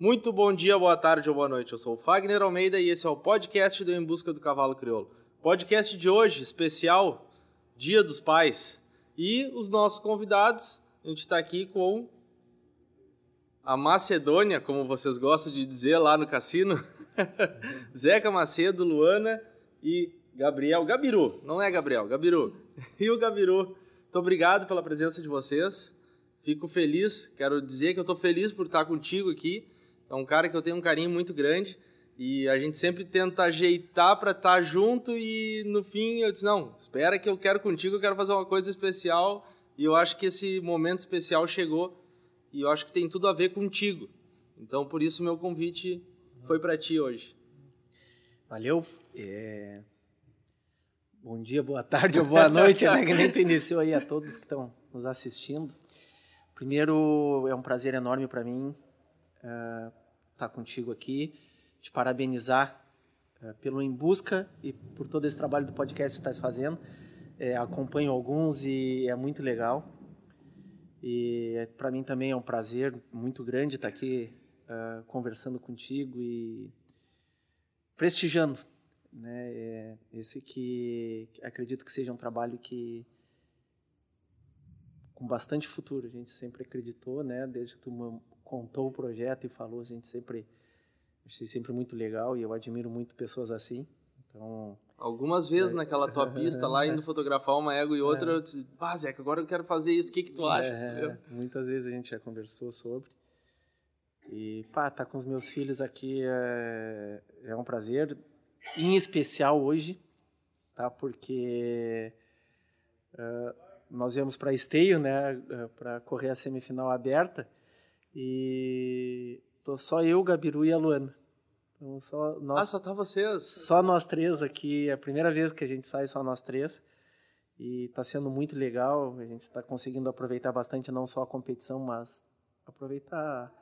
Muito bom dia, boa tarde ou boa noite. Eu sou o Fagner Almeida e esse é o podcast do Em Busca do Cavalo Crioulo. Podcast de hoje, especial Dia dos Pais. E os nossos convidados, a gente está aqui com a Macedônia, como vocês gostam de dizer lá no cassino. Zeca Macedo, Luana e Gabriel. Gabiru, não é Gabriel, Gabiru. E o Gabiru. Muito obrigado pela presença de vocês. Fico feliz, quero dizer que eu estou feliz por estar contigo aqui é um cara que eu tenho um carinho muito grande e a gente sempre tenta ajeitar para estar tá junto e no fim eu disse, não, espera que eu quero contigo, eu quero fazer uma coisa especial e eu acho que esse momento especial chegou e eu acho que tem tudo a ver contigo. Então, por isso, meu convite foi para ti hoje. Valeu. É... Bom dia, boa tarde ou boa noite, né? Que iniciou aí a todos que estão nos assistindo. Primeiro, é um prazer enorme para mim uh, estar contigo aqui, te parabenizar uh, pelo Em Busca e por todo esse trabalho do podcast que estás fazendo. É, acompanho alguns e é muito legal. E para mim também é um prazer muito grande estar aqui uh, conversando contigo e prestigiando né? É esse que acredito que seja um trabalho que com bastante futuro. A gente sempre acreditou, né? Desde que tu contou o projeto e falou, a gente sempre achei sempre muito legal e eu admiro muito pessoas assim. Então, Algumas vezes é. naquela tua pista lá, indo fotografar uma égua e outra, é. eu disse, ah, Zeca, agora eu quero fazer isso, o que que tu acha? É, muitas vezes a gente já conversou sobre. E, pá, tá com os meus filhos aqui é, é um prazer, em especial hoje, tá? Porque uh, nós viemos para Esteio, né, uh, para correr a semifinal aberta, e tô só eu, Gabiru e a Luana. Então, só nós, ah, só tá vocês? Só nós três aqui. É a primeira vez que a gente sai só nós três. E está sendo muito legal. A gente está conseguindo aproveitar bastante não só a competição, mas aproveitar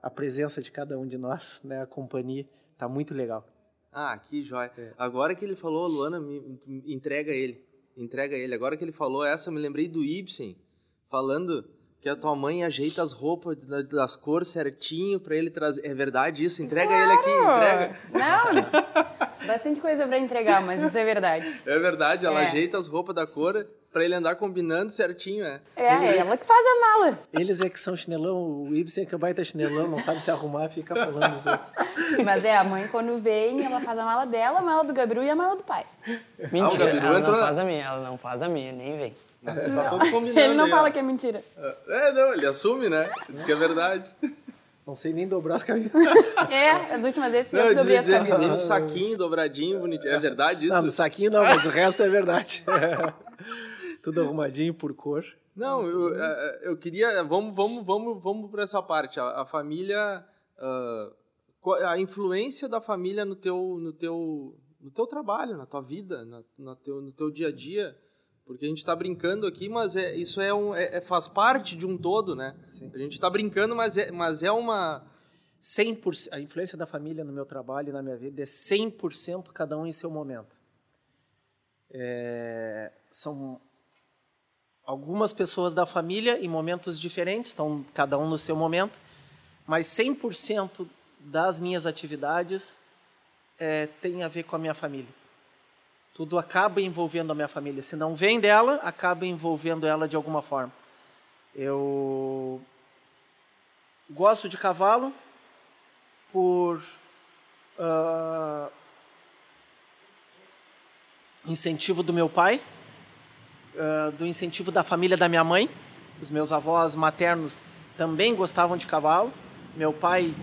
a presença de cada um de nós, né? A companhia. Tá muito legal. Ah, que jóia. É. Agora que ele falou, Luana, me, me, entrega ele. Entrega ele. Agora que ele falou essa, eu me lembrei do Ibsen falando que a tua mãe ajeita as roupas das cores certinho para ele trazer. É verdade isso? Entrega claro. ele aqui, entrega. Não, bastante coisa para entregar, mas isso é verdade. É verdade, ela é. ajeita as roupas da cor para ele andar combinando certinho, é. É, Eles é ela que faz a mala. Eles é que são chinelão, o Ibsen é que é baita chinelão, não sabe se arrumar, fica falando dos outros. Mas é, a mãe quando vem, ela faz a mala dela, a mala do Gabriel e a mala do pai. Mentira, ah, ela não faz a minha, ela não faz a minha, nem vem. Tá todo combinado. Ele não aí, fala ó. que é mentira. É, não, ele assume, né? Diz que é verdade. Não sei nem dobrar as camisas. É, as últimas vezes que eu dobrei as camisas. Assim, no saquinho, dobradinho, bonitinho. É verdade isso? Não, no saquinho não, mas o resto é verdade. Tudo arrumadinho por cor. Não, eu, é, é, eu queria... Vamos, vamos, vamos, vamos para essa parte. A, a família... Uh, a influência da família no teu, no teu, no teu trabalho, na tua vida, na, no, teu, no teu dia a dia porque a gente está brincando aqui, mas é, isso é, um, é, é, faz parte de um todo, né? Sim. A gente está brincando, mas é, mas é uma... 100%, a influência da família no meu trabalho e na minha vida é 100% cada um em seu momento. É, são algumas pessoas da família em momentos diferentes, estão cada um no seu momento, mas 100% das minhas atividades é, tem a ver com a minha família tudo acaba envolvendo a minha família. Se não vem dela, acaba envolvendo ela de alguma forma. Eu gosto de cavalo por uh, incentivo do meu pai, uh, do incentivo da família da minha mãe. Os meus avós maternos também gostavam de cavalo. Meu pai,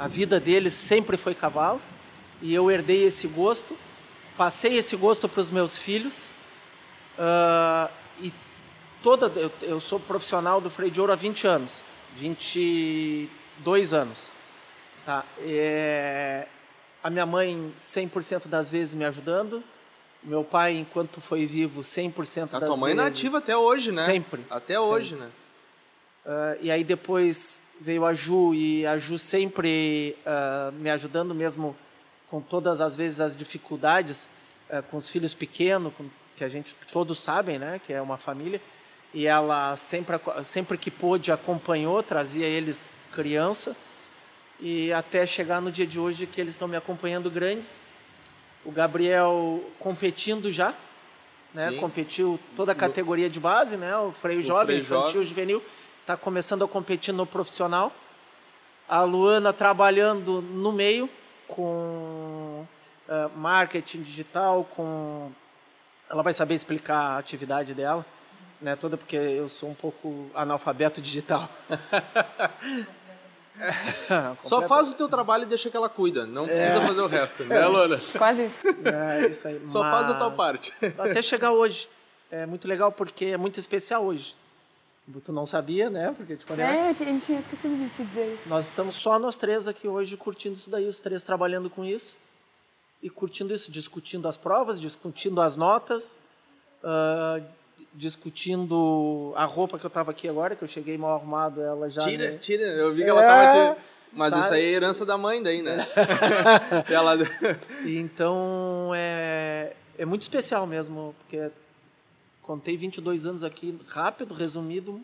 a vida dele sempre foi cavalo e eu herdei esse gosto passei esse gosto para os meus filhos uh, e toda eu, eu, sou profissional do freio de ouro há 20 anos 22 anos tá? É, a minha mãe 100% das vezes me ajudando meu pai enquanto foi vivo 100% das vezes a tua mãe é nativa até hoje né? Sempre até sempre. hoje né? Uh, e aí depois veio a Ju e a Ju sempre uh, me ajudando mesmo com todas as vezes as dificuldades é, com os filhos pequenos, com, que a gente todos sabem, né, que é uma família, e ela sempre sempre que pôde acompanhou, trazia eles criança. e até chegar no dia de hoje que eles estão me acompanhando grandes. O Gabriel competindo já, né? Competiu toda a categoria de base, né? O freio jovem, freio infantil, jovem. juvenil, está começando a competir no profissional. A Luana trabalhando no meio com eh, marketing digital, com ela vai saber explicar a atividade dela, né? Toda porque eu sou um pouco analfabeto digital. Só faz o teu trabalho e deixa que ela cuida. Não precisa fazer o resto, né, Luana? Quase isso. É, isso aí. Só faz a tua Mas parte. Até chegar hoje. É muito legal porque é muito especial hoje. Tu não sabia, né? Porque tipo, né? É, eu tinha- a gente tinha esquecido de te dizer isso. Nós estamos só nós três aqui hoje curtindo isso daí, os três trabalhando com isso e curtindo isso, discutindo as provas, discutindo as notas, ah, discutindo a roupa que eu estava aqui agora, que eu cheguei mal arrumado, ela já. Tira, me- tira. Eu vi que ela É, tava. Te... Mas sabe? isso aí é herança da mãe daí, né? ela... E Então é, é muito especial mesmo, porque contei 22 anos aqui, rápido, resumido,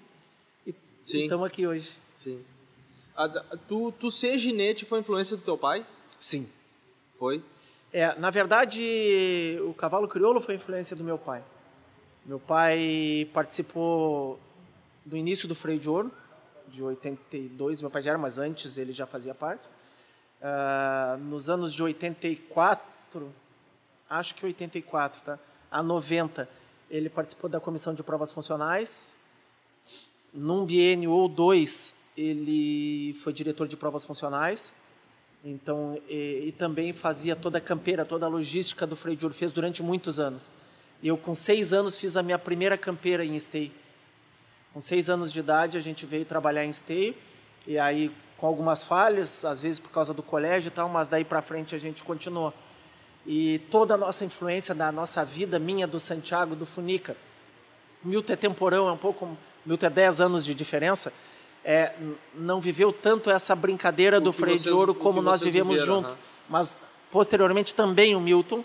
e estamos aqui hoje. Sim. A tu, tu ser ginete foi influência do teu pai? Sim. Foi? É, na verdade, o cavalo crioulo foi influência do meu pai. Meu pai participou do início do freio de ouro, de 82, meu pai já era, mas antes ele já fazia parte. Ah, nos anos de 84, acho que 84, tá? A 90, ele participou da comissão de provas funcionais. Num biênio ou dois, ele foi diretor de provas funcionais. Então, e, e também fazia toda a campeira, toda a logística do freio de ouro, fez durante muitos anos. Eu, com seis anos, fiz a minha primeira campeira em esteio. Com seis anos de idade, a gente veio trabalhar em esteio, e aí com algumas falhas, às vezes por causa do colégio e tal, mas daí para frente a gente continuou. E toda a nossa influência da nossa vida, minha, do Santiago, do Funica, Milton é temporão, é um pouco. Milton é 10 anos de diferença. É, não viveu tanto essa brincadeira do que freio de ouro o como nós vivemos viveram, junto. Mas posteriormente também o Milton.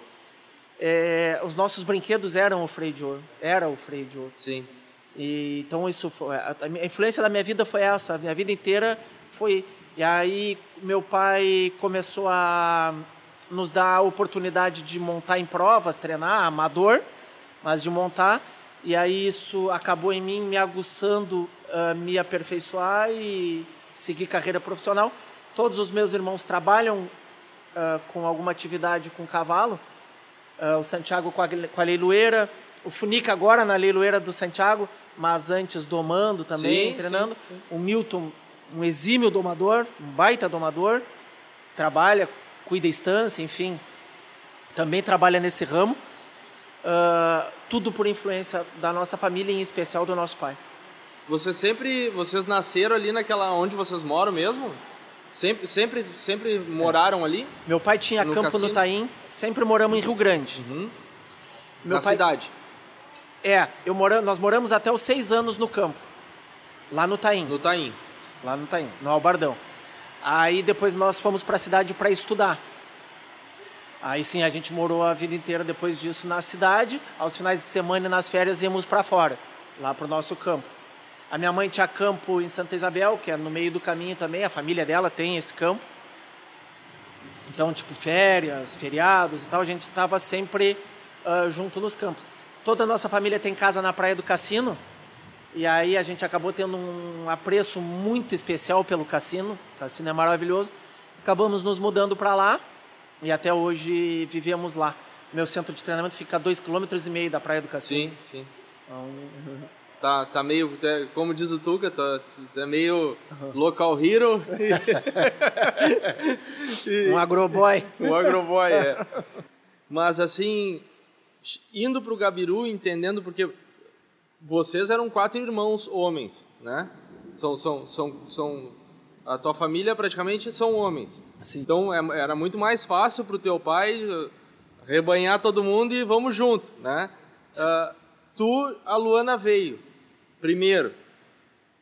É, os nossos brinquedos eram o freio de ouro. Era o freio de ouro. Sim. E, então isso foi, a, a influência da minha vida foi essa, a minha vida inteira foi e aí meu pai começou a nos dar a oportunidade de montar em provas, treinar amador, mas de montar e aí isso acabou em mim me aguçando a me aperfeiçoar e seguir carreira profissional. Todos os meus irmãos trabalham ah, com alguma atividade com cavalo. Ah, o Santiago com a, com a leiloeira, o Funica agora na leiloeira do Santiago, mas antes domando também, Sim, treinando. O Milton, um exímio domador, um baita domador, trabalha, cuida estância, enfim, também trabalha nesse ramo. Ah, tudo por influência da nossa família, em especial do nosso pai. Vocês sempre, vocês nasceram ali naquela onde vocês moram mesmo? Sempre, sempre, sempre moraram ali? Meu pai tinha No campo cassino? no Taim, sempre moramos em Rio Grande. Uhum. Na pai- cidade? É, eu mora, nós moramos até os seis anos no campo, lá no Taim. No Taim. lá no Taim, no Albardão. Aí depois nós fomos para a cidade para estudar. Aí sim, a gente morou a vida inteira depois disso na cidade. Aos finais de semana e nas férias íamos para fora, lá para o nosso campo. A minha mãe tinha campo em Santa Isabel, que é no meio do caminho também. A família dela tem esse campo. Então, tipo, férias, feriados e tal, a gente estava sempre ah, junto nos campos. Toda a nossa família tem casa na Praia do Cassino. E aí a gente acabou tendo um apreço muito especial pelo cassino. O cassino é maravilhoso. Acabamos nos mudando para lá e até hoje vivemos lá. Meu centro de treinamento fica a dois quilômetros e meio da Praia do Cassino. Sim, sim. Então, Tá, tá meio, tá- como diz o Tuca, tá, tá meio local hero. um agroboy. o agroboy, é. Mas assim, indo pro Gabiru, entendendo porque vocês eram quatro irmãos homens, né? São, são, são, são a tua família praticamente são homens. Sim. Então é- era muito mais fácil pro teu pai eh, rebanhar todo mundo e vamos junto, né? Ah, tu, a Luana veio primeiro.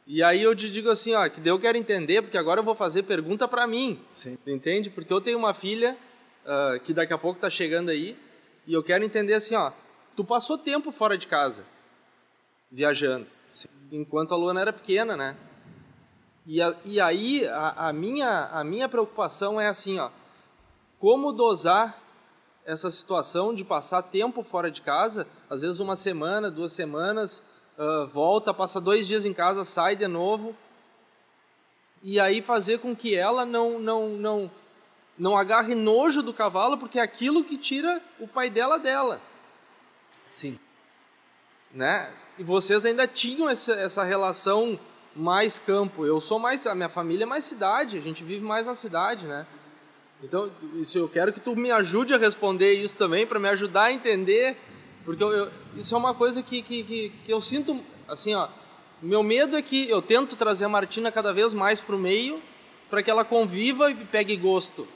E aí eu te digo assim, ó, que eu quero entender, porque agora eu vou fazer pergunta pra mim. Sim. Entende? Porque eu tenho uma filha ah, que daqui a pouco tá chegando aí e eu quero entender assim, ó, tu passou tempo fora de casa, viajando, Sim. enquanto a Luana era pequena, né? E, a, e aí a, a, minha, a minha preocupação é assim, ó, como dosar essa situação de passar tempo fora de casa, às vezes uma semana, duas semanas, uh, volta, passa dois dias em casa, sai de novo, e aí fazer com que ela não, não, não, não agarre nojo do cavalo, porque é aquilo que tira o pai dela dela. Sim. Né? E vocês ainda tinham essa, essa relação mais campo. Eu sou mais, a minha família é mais cidade, a gente vive mais na cidade, né? Então, isso eu quero que tu me ajude a responder isso também, para me ajudar a entender, porque eu, eu, isso é uma coisa que, que, que, que, eu sinto, assim, ó, meu medo é que eu tento trazer a Martina cada vez mais para o meio, para que ela conviva e pegue gosto.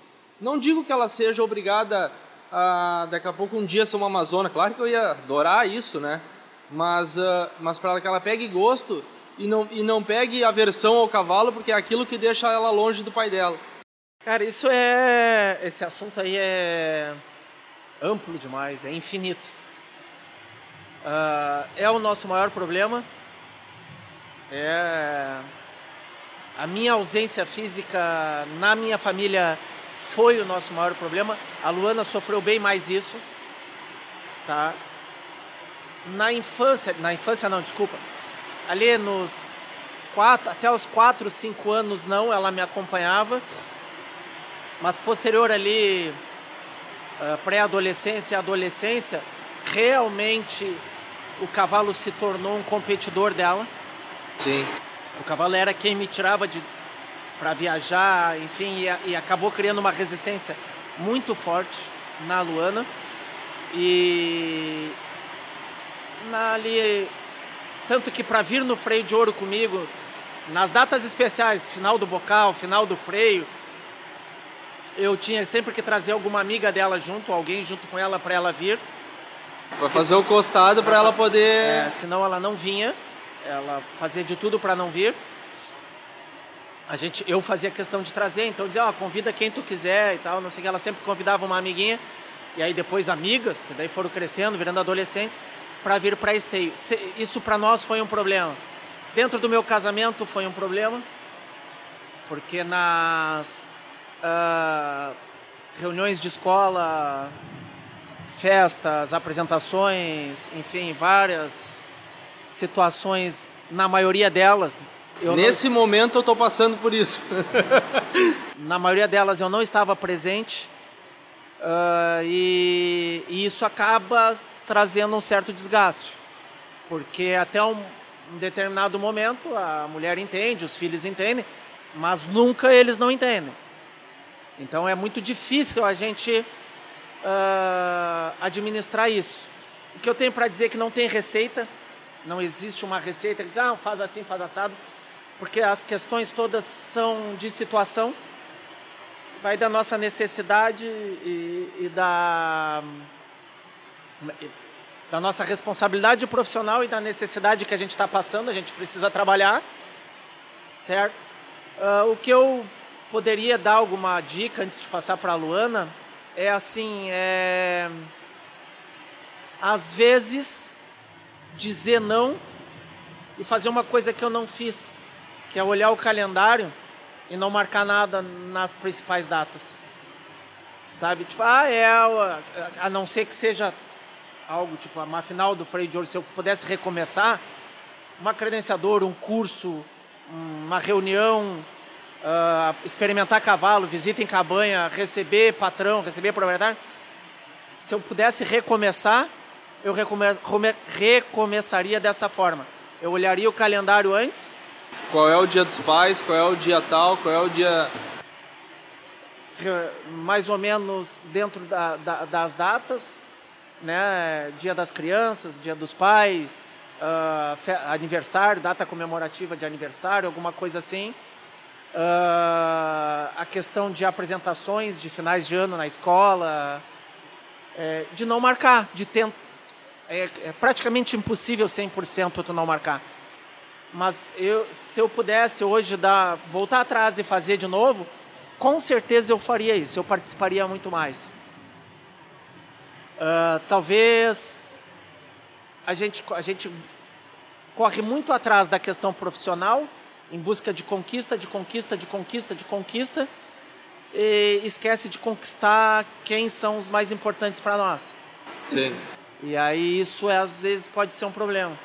Não digo que ela seja obrigada a, daqui a pouco, um dia ser uma amazona, claro que eu ia adorar isso, né? Mas, uh, mas para que ela pegue gosto e não, e não pegue aversão ao cavalo, porque é aquilo que deixa ela longe do pai dela. Cara, isso é. Esse assunto aí é amplo demais, é infinito. Uh, é o nosso maior problema. É. A minha ausência física na minha família foi o nosso maior problema. A Luana sofreu bem mais isso. Tá? Na infância, na infância não, desculpa. Ali nos quatro, até os 4, 5 anos não, ela me acompanhava mas posterior ali, uh, pré-adolescência e adolescência, realmente o cavalo se tornou um competidor dela. Sim. O cavalo era quem me tirava de para viajar, enfim, e, e, acabou criando uma resistência muito forte na Luana. E na, ali, tanto que para vir no freio de ouro comigo, nas datas especiais, final do bocal, final do freio, eu tinha sempre que trazer alguma amiga dela junto, alguém junto com ela para ela vir. Vai fazer o costado para ela poder. É, senão ela não vinha. Ela fazia de tudo para não vir. A gente, eu fazia questão de trazer, então dizia, ó, oh, convida quem tu quiser e tal, não sei o que. Ela sempre convidava uma amiguinha e aí depois amigas, que daí foram crescendo, virando adolescentes, para vir para esteio. Isso para nós foi um problema. Dentro do meu casamento foi um problema, porque nas uh, reuniões de escola, festas, apresentações, enfim, várias situações, na maioria delas. Nesse não... momento eu estou passando por isso. na maioria delas eu não estava presente uh, e, e, isso acaba trazendo um certo desgaste, porque até um, um determinado momento a mulher entende, os filhos entendem, mas nunca eles não entendem. Então é muito difícil a gente uh, administrar isso. O que eu tenho para dizer é que não tem receita, não existe uma receita que diz, ah, faz assim, faz assado, porque as questões todas são de situação, vai da nossa necessidade e, e da, da nossa responsabilidade profissional e da necessidade que a gente está passando, a gente precisa trabalhar, certo? Uh, o que eu poderia dar alguma dica antes de passar para a Luana é assim, é... às vezes dizer não e fazer uma coisa que eu não fiz, que é olhar o calendário e não marcar nada nas principais datas. Sabe? Tipo, ah, é, a não ser que seja algo tipo uma final do freio de ouro, se eu pudesse recomeçar, uma credenciadora, um curso, uma reunião, uh, experimentar cavalo, visita em cabanha, receber patrão, receber proprietário. Se eu pudesse recomeçar, eu recome recomeçaria dessa forma. Eu olharia o calendário antes. Qual é o dia dos pais? Qual é o dia tal? Qual é o dia. Mais ou menos dentro da, da, das datas, né? Dia das crianças, dia dos pais, uh, aniversário, data comemorativa de aniversário, alguma coisa assim. Uh, a questão de apresentações de finais de ano na escola, é, de não marcar, de tentar. É, é, praticamente impossível 100% tu não marcar. Mas eu, se eu pudesse hoje dar, voltar atrás e fazer de novo, com certeza eu faria isso, eu participaria muito mais. Uh, talvez a gente, a gente corre muito atrás da questão profissional em busca de conquista, de conquista, de conquista, de conquista, e esquece de conquistar quem são os mais importantes para nós. Sim. E aí isso é, às vezes pode ser um problema.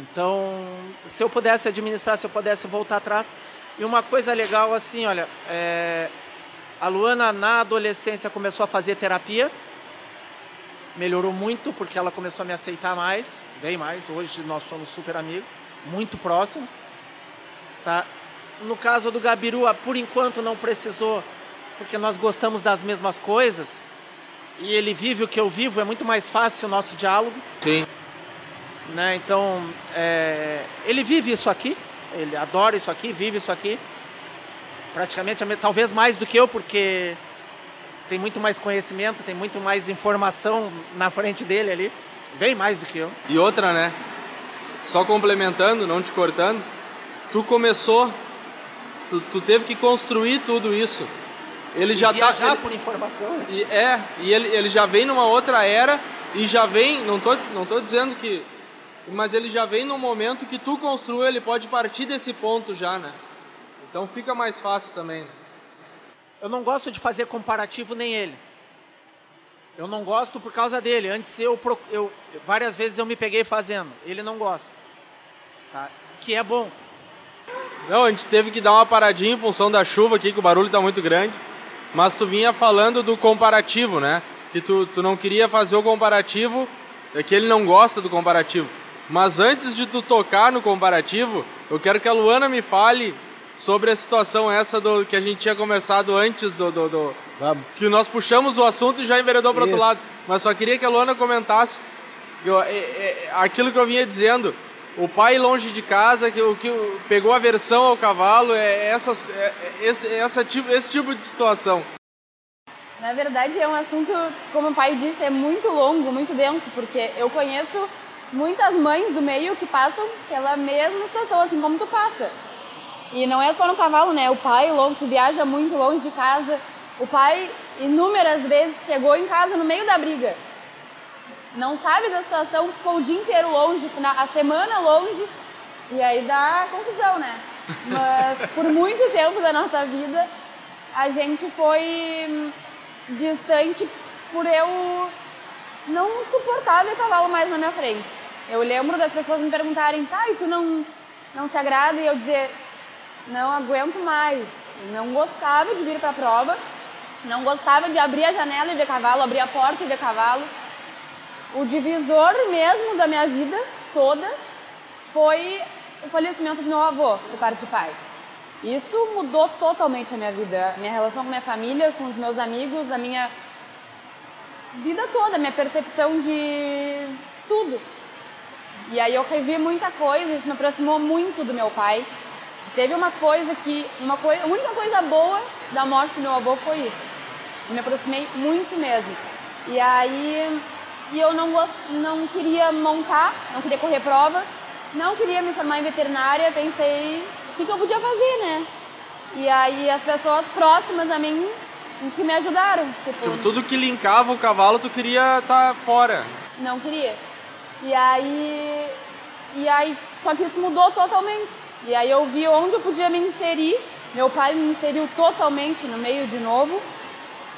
Então, se eu pudesse administrar, se eu pudesse voltar atrás. E uma coisa legal assim, olha, é, a Luana na adolescência começou a fazer terapia, melhorou muito porque ela começou a me aceitar mais, bem mais. Hoje nós somos super amigos, muito próximos. Tá? No caso do Gabiru, por enquanto não precisou, porque nós gostamos das mesmas coisas e ele vive o que eu vivo, é muito mais fácil o nosso diálogo. Sim. Né? Então, é, ele vive isso aqui, ele adora isso aqui, vive isso aqui. Praticamente, talvez mais do que eu, porque tem muito mais conhecimento, tem muito mais informação na frente dele ali, bem mais do que eu. E outra, né? Só complementando, não te cortando, tu começou, tu, tu teve que construir tudo isso. Ele e já tá ele, por informação. Né? E, é, e ele, ele já vem numa outra era e já vem, não tô, não tô dizendo que mas ele já vem no momento que tu construiu, ele pode partir desse ponto já, né? Então fica mais fácil também. Né? Eu não gosto de fazer comparativo nem ele. Eu não gosto por causa dele. Antes eu, eu várias vezes eu me peguei fazendo. Ele não gosta. Tá? Que é bom. Não, a gente teve que dar uma paradinha em função da chuva aqui, que o barulho está muito grande. Mas tu vinha falando do comparativo, né? Que tu, tu não queria fazer o comparativo, é que ele não gosta do comparativo. Mas antes de tu tocar no comparativo, eu quero que a Luana me fale sobre a situação essa do que a gente tinha conversado antes do, do, do que nós puxamos o assunto e já enveredou para outro lado. Mas só queria que a Luana comentasse eu, é, é, aquilo que eu vinha dizendo. O pai longe de casa, que, que pegou aversão ao cavalo, é, essas, é, é esse, essa, tipo, esse tipo de situação. Na verdade, é um assunto, como o pai disse, é muito longo, muito denso, porque eu conheço muitas mães do meio que passam pela mesma situação, assim como tu passa. E não é só no cavalo, né? O pai longe, que viaja muito longe de casa. O pai, inúmeras vezes, chegou em casa no meio da briga. Não sabe da situação, ficou o dia inteiro longe, a semana longe. E aí dá confusão, né? Mas por muito tempo da nossa vida, a gente foi distante por eu não suportar ver cavalo mais na minha frente. Eu lembro das pessoas me perguntarem, tá, e tu não, não te agrada? E eu dizer, não aguento mais. não gostava de vir para a prova, não gostava de abrir a janela e ver cavalo, abrir a porta e ver cavalo. O divisor mesmo da minha vida toda foi o falecimento do meu avô, por parte de pai. Isso mudou totalmente a minha vida, a minha relação com a minha família, com os meus amigos, a minha vida toda, a minha percepção de tudo. E aí eu revi muita coisa, isso me aproximou muito do meu pai. Teve uma coisa que, uma coisa, a única coisa boa da morte do meu avô foi isso. Eu me aproximei muito mesmo. E aí e eu não, não queria montar, não queria correr prova, não queria me formar em veterinária, pensei o que, que eu podia fazer, né? E aí as pessoas próximas a mim que me ajudaram. Tipo, tipo tudo que linkava o cavalo, tu queria estar tá fora. Não queria. E aí, e aí, só que isso mudou totalmente. E aí eu vi onde eu podia me inserir. Meu pai me inseriu totalmente no meio de novo.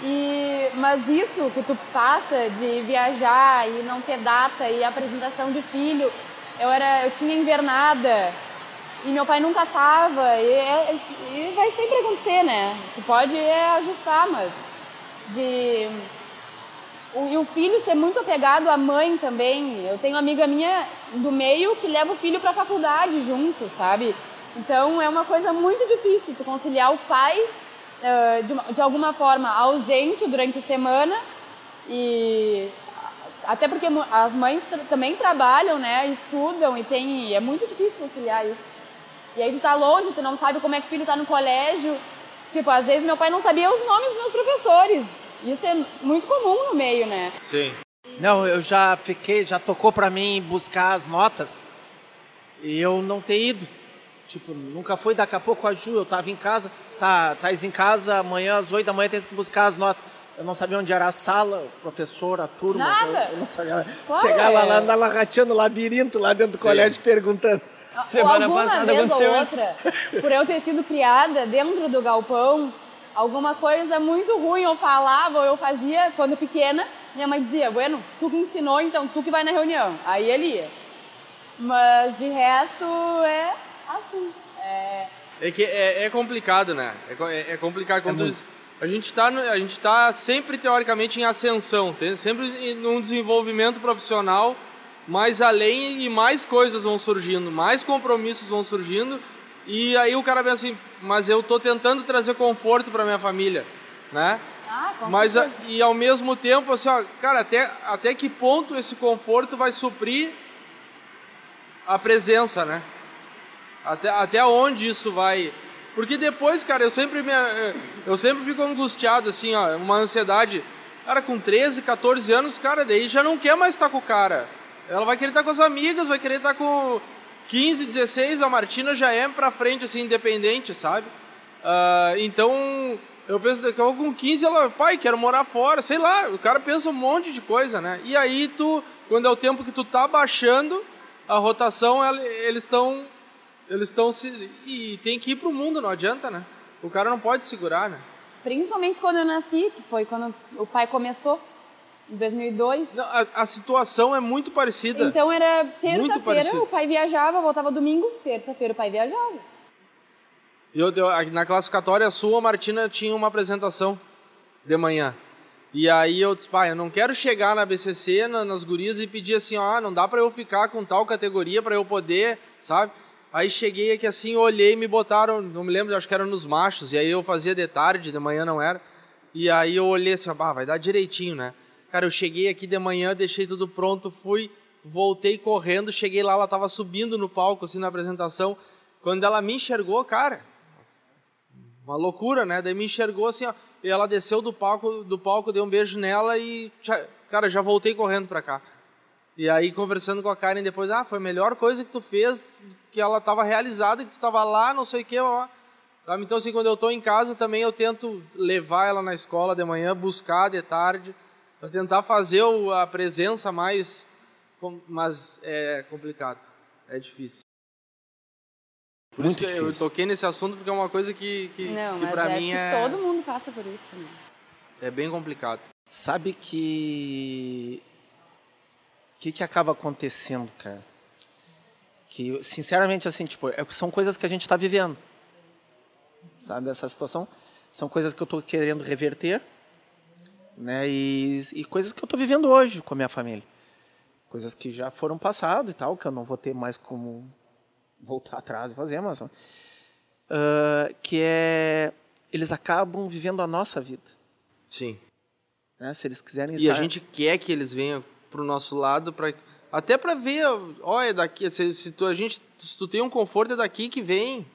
E, mas isso que tu passa de viajar e não ter data e apresentação de filho, eu era, eu tinha invernada e meu pai nunca tava e, é, e vai sempre acontecer, né? Tu pode é, ajustar, mas de e o filho ser muito apegado à mãe também. Eu tenho uma amiga minha do meio que leva o filho para a faculdade junto, sabe? Então é uma coisa muito difícil tu conciliar o pai uh, de, de alguma forma ausente durante a semana e até porque as mães também trabalham, né? Estudam e tem. É muito difícil conciliar isso. E aí tu tá longe, tu não sabe como é que o filho tá no colégio. Tipo, às vezes meu pai não sabia os nomes dos meus professores. Isso é muito comum no meio, né? Sim. Não, eu já fiquei, já tocou para mim buscar as notas e eu não ter ido. Tipo, nunca foi, daqui a pouco a Ju, eu tava em casa, tá, tá em casa, amanhã às 8 da manhã tem que buscar as notas. Eu não sabia onde era a sala, o professor, a turma. Nada. Eu, não sabia. Claro, Chegava é. lá, andava rateando no labirinto lá dentro do Sim. colégio perguntando. Semana alguma passada vez ou aconteceu isso. outra, por eu ter sido criada dentro do galpão, alguma coisa muito ruim eu falava ou eu fazia quando pequena, minha mãe dizia, bueno, tu que ensinou, então tu que vai na reunião. Aí ele ia. Mas de resto é assim. É, É que é, é complicado, né? É, é, é complicado quando tu diz- a gente tá no- a gente tá sempre teoricamente em ascensão, sempre em num desenvolvimento profissional mais além e mais coisas vão surgindo, mais compromissos vão surgindo e aí o cara pensa assim, mas eu tô tentando trazer conforto para minha família, né? ah, Mas a- e ao mesmo tempo, assim, ó, cara, até, até que ponto esse conforto vai suprir a presença, né? Até, até onde isso vai. Porque depois, cara, eu sempre me, eu sempre fico angustiado, assim, ó, uma ansiedade. Cara, com 13, 14 anos, cara, daí já não quer mais estar com o cara. Ela vai querer estar com as amigas, vai querer estar com 15, 16, a Martina já é pra frente, assim, independente, sabe? Ah, então, eu penso, daqui a pouco com 15 ela, pai, quero morar fora, sei lá, o cara pensa um monte de coisa, né? E aí tu, quando é o tempo que tu tá baixando a rotação, eles estão eles estão se e tem que ir pro mundo, não adianta, né? O cara não pode segurar, né? Principalmente quando eu nasci, que foi quando o pai começou, em 2002. Não, A, a situação é muito parecida. Então era terça-feira, o pai viajava, voltava domingo, terça-feira o pai viajava. E eu, eu- na classificatória sul, a Martina tinha uma apresentação de manhã. E aí eu disse, pai, eu não quero chegar na BCC, na- nas gurias, e pedir assim, ó, não dá pra eu ficar com tal categoria pra eu poder, sabe? Aí cheguei aqui assim, olhei, me botaram, não me lembro, acho que era nos machos, e aí eu fazia de tarde, de manhã não era. E aí eu olhei assim, ó, bah, vai dar direitinho, né? Cara, eu cheguei aqui de manhã, deixei tudo pronto, fui, voltei correndo, cheguei lá, ela tava subindo no palco, assim, na apresentação. Quando ela me enxergou, cara, uma loucura, né? Daí me enxergou assim, ó, e ela desceu do palco, do palco, dei um beijo nela e, cara, já voltei correndo pra cá. E aí conversando com a Karen depois, ah, foi a melhor coisa que tu fez, que ela tava realizada, que tu tava lá, não sei o que, ó. Então assim, quando eu tô em casa também eu tento levar ela na escola de manhã, buscar de tarde, pra tentar fazer a presença mais, mas é complicado, é difícil. Por Muito isso que eu difícil. toquei nesse assunto porque é uma coisa que, que, Não, que acho mim que é, todo mundo passa por isso. Né? é bem complicado. Sabe que. O que, que acaba acontecendo, cara? Que, sinceramente, assim, tipo, é- são coisas que a gente está vivendo. Sabe, essa situação. São coisas que eu estou querendo reverter, né? E, e coisas que eu estou vivendo hoje com a minha família. Coisas que já foram passado e tal, que eu não vou ter mais como voltar atrás e fazer, mas. ah, que é. Eles acabam vivendo a nossa vida. Sim. Né? Se eles quiserem E estar... a gente quer que eles venham pro nosso lado para até para ver, olha, daqui, se, se tu a gente se tu tem um conforto é daqui que vem,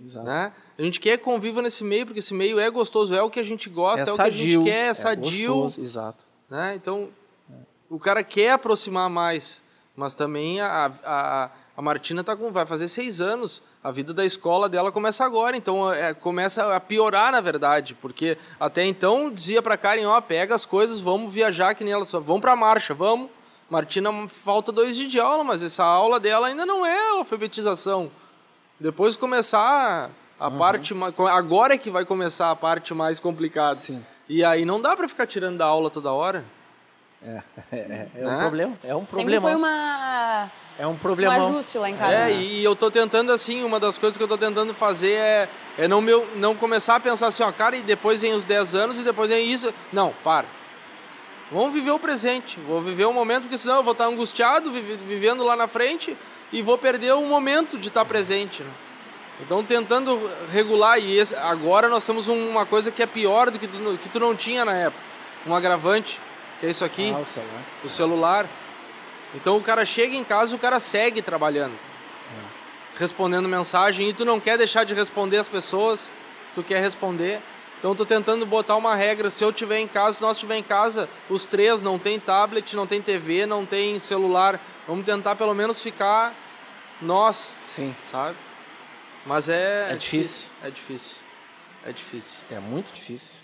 Exato. né? A gente quer que conviva nesse meio porque esse meio é gostoso, é o que a gente gosta, é, o que a gente quer, é sadio, gostoso, exato. né? Então o cara quer aproximar mais, mas também a, a, a Martina tá com, vai fazer seis anos. A vida da escola dela começa agora, então é, começa a piorar na verdade, porque até então dizia para Karen, ó, pega as coisas, vamos viajar que nem ela só, vamos para marcha, vamos. Martina falta dois dias de aula, mas essa aula dela ainda não é alfabetização. Depois começar a Uhum. parte agora é que vai começar a parte mais complicada. Sim. E aí não dá para ficar tirando da aula toda hora. É, é, é Né? um problema. É um Sempre problema. foi uma, É um um problemão. ajuste lá em casa. É, né? e eu tô tentando assim, uma das coisas que eu tô tentando fazer é, é não, meu, não começar a pensar assim, ó, cara, e depois vem os 10 anos e depois vem isso. Não, para. Vamos viver o presente, vou viver o momento, porque senão eu vou estar angustiado, vive- vivendo lá na frente e vou perder o momento de estar presente. Né? Então tentando regular, e esse- agora nós temos um- uma coisa que é pior do que tu, não- que tu não tinha na época. Um agravante, que é isso aqui Ah, o celular. o celular. Então o cara chega em casa e o cara segue trabalhando. Respondendo mensagem e tu não quer deixar de responder as pessoas, tu quer responder. Então tô tentando botar uma regra, se eu estiver em casa, se nós estiver em casa, os três não tem tablet, não tem TV, não tem celular. Vamos tentar pelo menos ficar nós, Sim, sabe? Mas é É difícil. É difícil. É difícil. é muito difícil.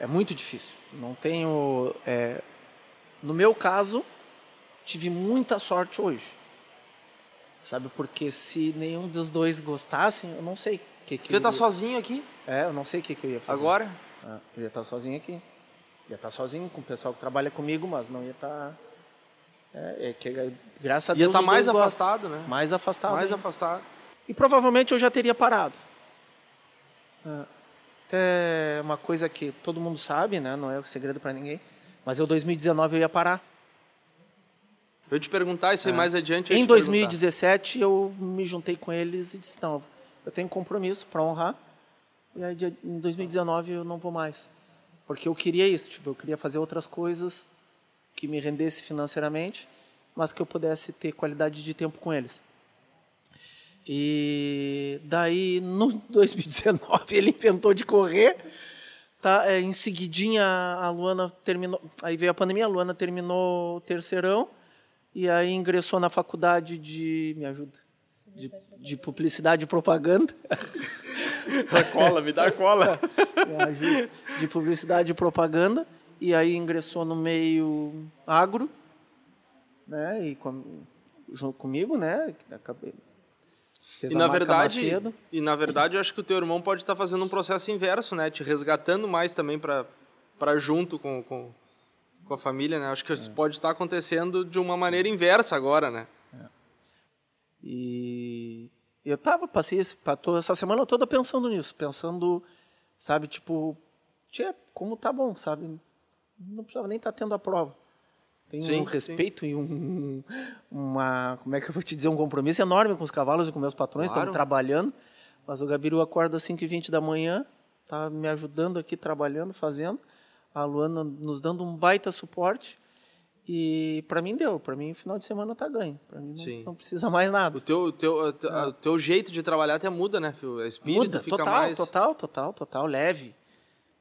É muito difícil. Não tenho. é, No meu caso, tive muita sorte hoje. Sabe? Porque se nenhum dos dois gostassem, eu não sei o que, que Você tá sozinho aqui? É, eu não sei o que, que eu ia fazer. Agora? Ah, eu ia estar sozinho aqui. Ia estar sozinho com o pessoal que trabalha comigo, mas não ia estar. É, é que graças a Ia Deus. estar os mais afastado, né? Mais afastado. Mais ainda. afastado. E provavelmente eu já teria parado. Ah, Até uma coisa que todo mundo sabe, né? Não é segredo para ninguém. Mas eu 2019 eu ia parar. Eu ia te perguntar isso aí mais adiante. Em te perguntar. 2017 eu me juntei com eles e disse não, eu tenho compromisso para honrar. E aí em 2019 eu não vou mais, porque eu queria isso, tipo, eu queria fazer outras coisas que me rendesse financeiramente, mas que eu pudesse ter qualidade de tempo com eles. E daí no 2019 ele inventou de correr. Tá, é, em seguidinha a Luana terminou, aí veio a pandemia, a Luana terminou o terceirão e aí ingressou na faculdade de me ajuda de, de publicidade e propaganda cola, me dá cola. De publicidade e propaganda e aí ingressou no meio agro né e com, junto comigo né acabei fez E na verdade, e na verdade, eu acho que o teu irmão pode estar fazendo um processo inverso, né? Te resgatando mais também para para junto com, com, com a família, né? Acho que isso pode estar acontecendo de uma maneira inversa agora, né? E eu tava, passei esse, essa semana toda pensando nisso, pensando, sabe, tipo, tia, como tá bom, sabe? Não precisava nem estar tendo a prova. Tem Sim, um respeito e um, uma, como é que eu vou te dizer, um compromisso enorme com os cavalos e com meus patrões, Claro. estamos trabalhando. Mas o Gabiru acorda às 5h20 da manhã, tá me ajudando aqui, trabalhando, fazendo. A Luana nos dando um baita suporte. E para mim deu, para mim final de semana tá ganho. Para mim Sim. não, não precisa mais nada. O teu, o teu, o teu, o teu jeito de trabalhar até muda, né, filho? O espírito Muda, fica total, mais... total, total, total, leve.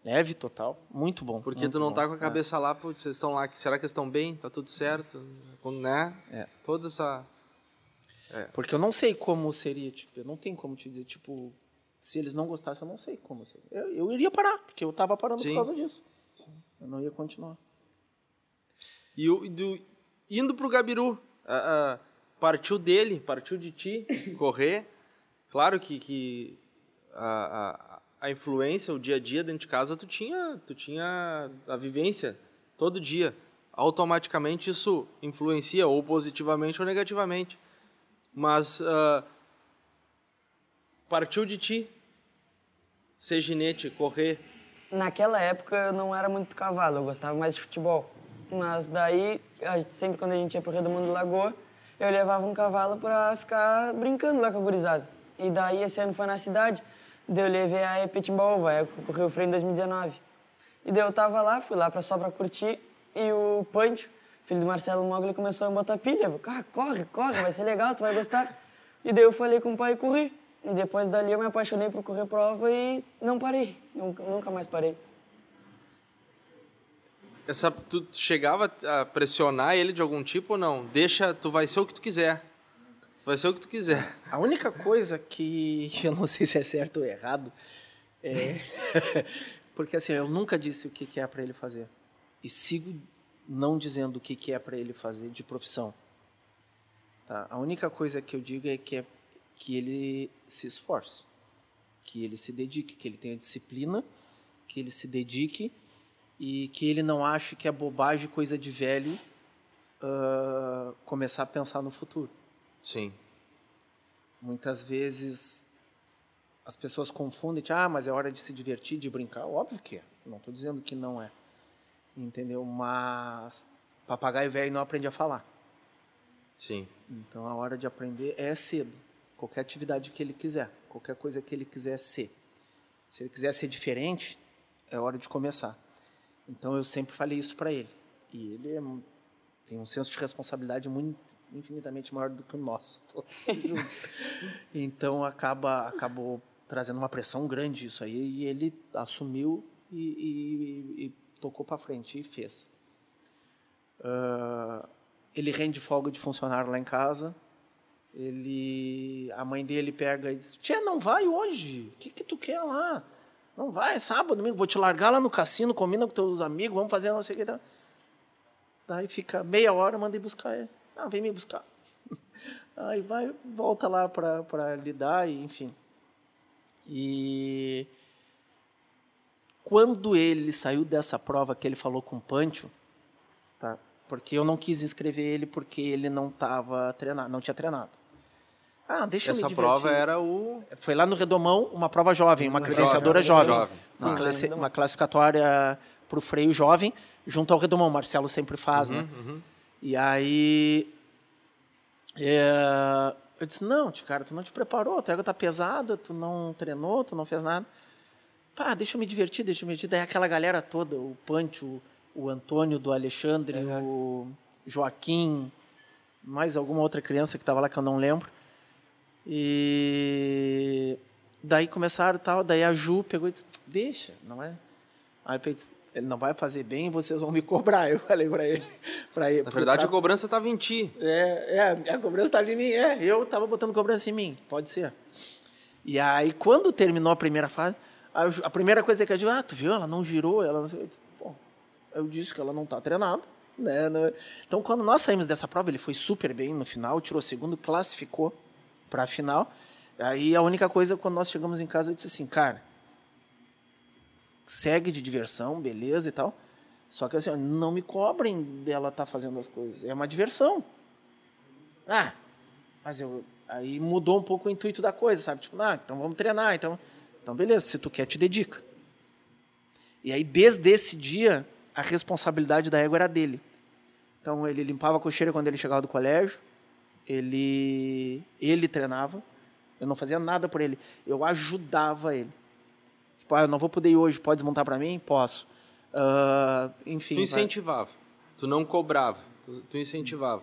Leve, total. Muito bom. Porque muito tu não bom. tá com a cabeça lá, pô, vocês estão lá, será que eles estão bem? Tá tudo certo? Quando, né? É. Toda essa... É. Porque eu não sei como seria, tipo, eu não tenho como te dizer, tipo, se eles não gostassem, eu não sei como seria. Eu, eu iria parar, porque eu tava parando Sim. por causa disso. Eu não ia continuar. E o, e do, indo pro Gabiru, ah, ah, partiu dele, partiu de ti, correr. Claro que, que a, a, a influência, o dia a dia dentro de casa, tu tinha, tu tinha a vivência todo dia. Automaticamente isso influencia ou positivamente ou negativamente. Mas ah, partiu de ti ser ginete, correr. Naquela época eu não era muito cavalo, eu gostava mais de futebol. Mas daí, gente- sempre quando a gente ia pro Rio do Mundo Lagoa, eu levava um cavalo pra ficar brincando lá com a gurizada. E daí esse ano foi na cidade, daí eu levei a é, que correu o freio em 2019. E daí eu tava lá, fui lá pra, só pra curtir, e o Pancho, filho do Marcelo Mogli, começou a botar pilha. Ah, corre, corre, vai ser legal, tu vai gostar. E daí eu falei com o pai e corri. E depois dali eu me apaixonei por correr prova e não parei, nunca, nunca mais parei. Essa, tu chegava a pressionar ele de algum tipo ou não? Deixa, tu vai ser o que tu quiser. Vai ser o que tu quiser. A única coisa que eu não sei se é certo ou errado é. Porque assim, eu nunca disse o que é para ele fazer. E sigo não dizendo o que que é para ele fazer de profissão. Tá? A única coisa que eu digo é que, é que ele se esforce, que ele se dedique, que ele tenha disciplina, que ele se dedique e que ele não ache que é bobagem, coisa de velho, ah, começar a pensar no futuro. Sim. Muitas vezes as pessoas confundem, tipo, ah, mas é hora de se divertir, de brincar. Óbvio que é. Não estou dizendo que não é. Entendeu? Mas papagaio velho não aprende a falar. Sim. Então a hora de aprender é cedo. Qualquer atividade que ele quiser, qualquer coisa que ele quiser ser. Se ele quiser ser diferente, é hora de começar. Então eu sempre falei isso para ele. E ele é tem um senso de responsabilidade muito infinitamente maior do que o nosso, todos juntos. Então acaba acabou trazendo uma pressão grande isso aí e ele assumiu e, e- e tocou para frente e fez. Ah, ele rende folga de funcionário lá em casa. Ele, a mãe dele pega e diz: Tia, não vai hoje. O que, que tu quer lá? Não vai, é sábado, domingo. Vou te largar lá no cassino, combina com teus amigos, vamos fazer não sei o que. tá?" Daí fica meia hora, mandei buscar ele. Ah, vem me buscar. Aí vai, volta lá para lidar, e, enfim. E quando ele saiu dessa prova que ele falou com o Pancho, tá? Porque eu não quis escrever ele porque ele não tava treinado, não tinha treinado. Ah, deixa Essa eu me prova divertir. era o. Foi lá no Redomão, uma prova jovem, uma Uma credenciadora jovem, jovem. jovem. Uma, classi- uma classificatória para o freio jovem, junto ao Redomão. O Marcelo sempre faz, né? Uhum, E aí. é, eu disse: Não, cara, tu não te preparou, tua égua tá pesada, tu não treinou, tu não fez nada. Pá, deixa eu me divertir, deixa eu me divertir. Daí aquela galera toda, o Pancho, o Antônio do Alexandre, o Joaquim, mais alguma outra criança que estava lá que eu não lembro. E daí começaram tal, daí a Ju pegou e disse, deixa, não é? Aí eu disse, ele não vai fazer bem, vocês vão me cobrar. Eu falei para ele, para ele. Na verdade, a cobrança estava em ti. É, é, a cobrança estava em mim, é, eu estava botando cobrança em mim, pode ser. E aí, quando terminou a primeira fase, a, primeira coisa que eu digo, ah, tu viu, ela não girou, ela não eu disse, pô, eu disse que ela não está treinada, né? é?" Então, quando nós saímos dessa prova, ele foi super bem no final, tirou segundo, classificou para a final. Aí, a única coisa, quando nós chegamos em casa, eu disse assim, cara, segue de diversão, beleza e tal. Só que assim, não me cobrem dela estar fazendo as coisas. É uma diversão. Ah, mas eu. Aí mudou um pouco o intuito da coisa, sabe? Tipo, ah, então vamos treinar. Então, então beleza, se tu quer, te dedica. E aí, desde esse dia, a responsabilidade da égua era dele. Então, ele limpava a cocheira quando ele chegava do colégio, ele, ele treinava, eu não fazia nada por ele, eu ajudava ele. Tipo, ah, eu não vou poder ir hoje, pode desmontar para mim? Posso. Ah, enfim. Tu vai- incentivava. Tu não cobrava. Tu, tu incentivava.